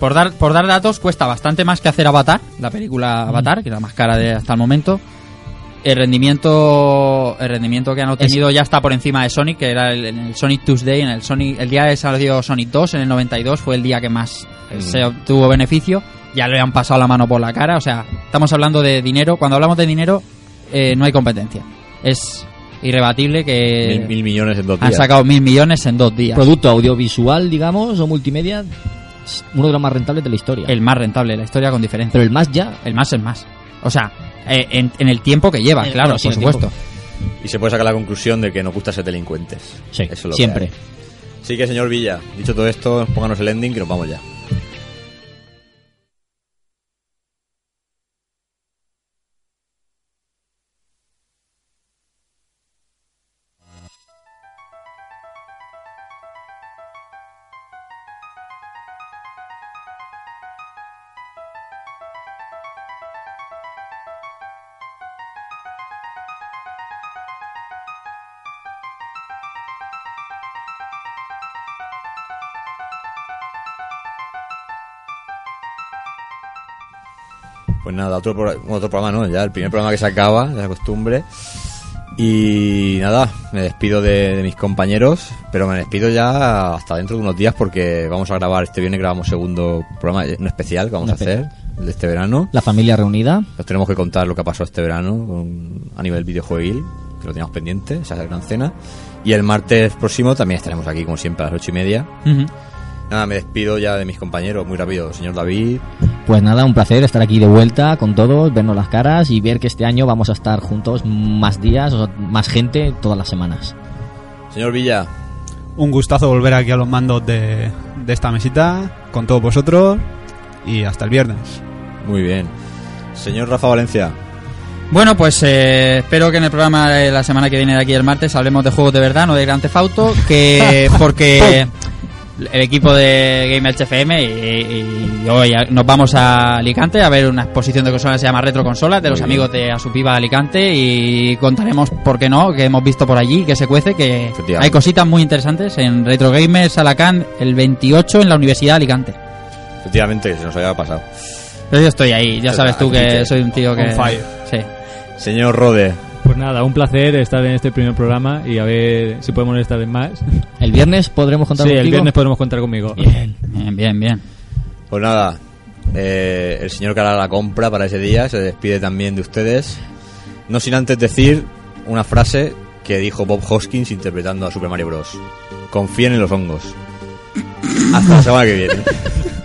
Speaker 6: Por dar, por dar datos, cuesta bastante más que hacer Avatar, la película Avatar, que es la más cara de hasta el momento. El rendimiento, el rendimiento que han obtenido ya está por encima de Sonic, que era el, Sonic Tuesday, en el Sonic, el día que salió Sonic 2, en el 92, fue el día que más
Speaker 1: Mm.
Speaker 6: se obtuvo beneficio. Ya le han pasado la mano por la cara, o sea, estamos hablando de dinero. Cuando hablamos de dinero, eh, no hay competencia. Es irrebatible que
Speaker 1: mil, mil millones en dos
Speaker 6: han
Speaker 1: días.
Speaker 6: sacado mil millones en dos días.
Speaker 2: Producto audiovisual, digamos, o multimedia, uno de los más rentables de la historia.
Speaker 6: El más rentable de la historia con diferencia.
Speaker 2: Pero el más ya,
Speaker 6: El más es más. O sea, eh, en, en el tiempo que lleva, claro, por supuesto.
Speaker 1: Y se puede sacar la conclusión de que nos gusta ser delincuentes.
Speaker 2: sí,
Speaker 1: Eso es lo que
Speaker 2: siempre.
Speaker 1: hay. Así que, señor Villa, dicho todo esto, pónganos el ending que nos vamos ya. Otro, otro programa, ¿no? Ya el primer programa que se acaba, de la costumbre. Y nada, me despido de, de mis compañeros, pero me despido ya hasta dentro de unos días porque vamos a grabar, este viernes grabamos segundo programa, un especial que vamos a hacer de este verano.
Speaker 2: La familia reunida.
Speaker 1: Nos tenemos que contar lo que ha pasado este verano con- a nivel videojueguil, que lo teníamos pendiente, esa gran cena. Y el martes próximo también estaremos aquí, como siempre, a las ocho y media.
Speaker 6: Ujú.
Speaker 1: Nada, me despido ya de mis compañeros, muy rápido, señor David.
Speaker 2: Pues nada, un placer estar aquí de vuelta con todos, vernos las caras y ver que este año vamos a estar juntos más días, o más gente, todas las semanas.
Speaker 1: Señor Villa.
Speaker 8: Un gustazo volver aquí a los mandos de, de esta mesita con todos vosotros y hasta el viernes.
Speaker 1: Muy bien. Señor Rafa Valencia.
Speaker 6: Bueno, pues eh, espero que en el programa de la semana que viene de aquí el martes hablemos de juegos de verdad, no de Grand Theft Auto, que porque el equipo de Game Elche FM y, y hoy nos vamos a Alicante a ver una exposición de consolas que se llama Retro Consolas de los
Speaker 1: Muy bien.
Speaker 6: amigos de Asupiva Alicante y contaremos por qué no, que hemos visto por allí, que se cuece, que hay cositas muy interesantes en Retro Gamers Alacant el 28 en la Universidad de Alicante.
Speaker 1: Efectivamente, se nos había pasado.
Speaker 6: Pero yo estoy ahí, ya sabes tú que soy un tío que... Sí.
Speaker 1: Señor Rode.
Speaker 4: Pues nada, un placer estar en este primer programa y a ver si podemos estar en más.
Speaker 2: ¿El viernes podremos contar
Speaker 4: Sí, el
Speaker 2: contigo?
Speaker 4: viernes podremos contar conmigo.
Speaker 6: Bien, bien, bien.
Speaker 1: Pues nada, eh, el señor que hará la compra para ese día se despide también de ustedes. No sin antes decir una frase que dijo Bob Hoskins interpretando a Super Mario Bros. Confíen en los hongos. Hasta la semana que viene.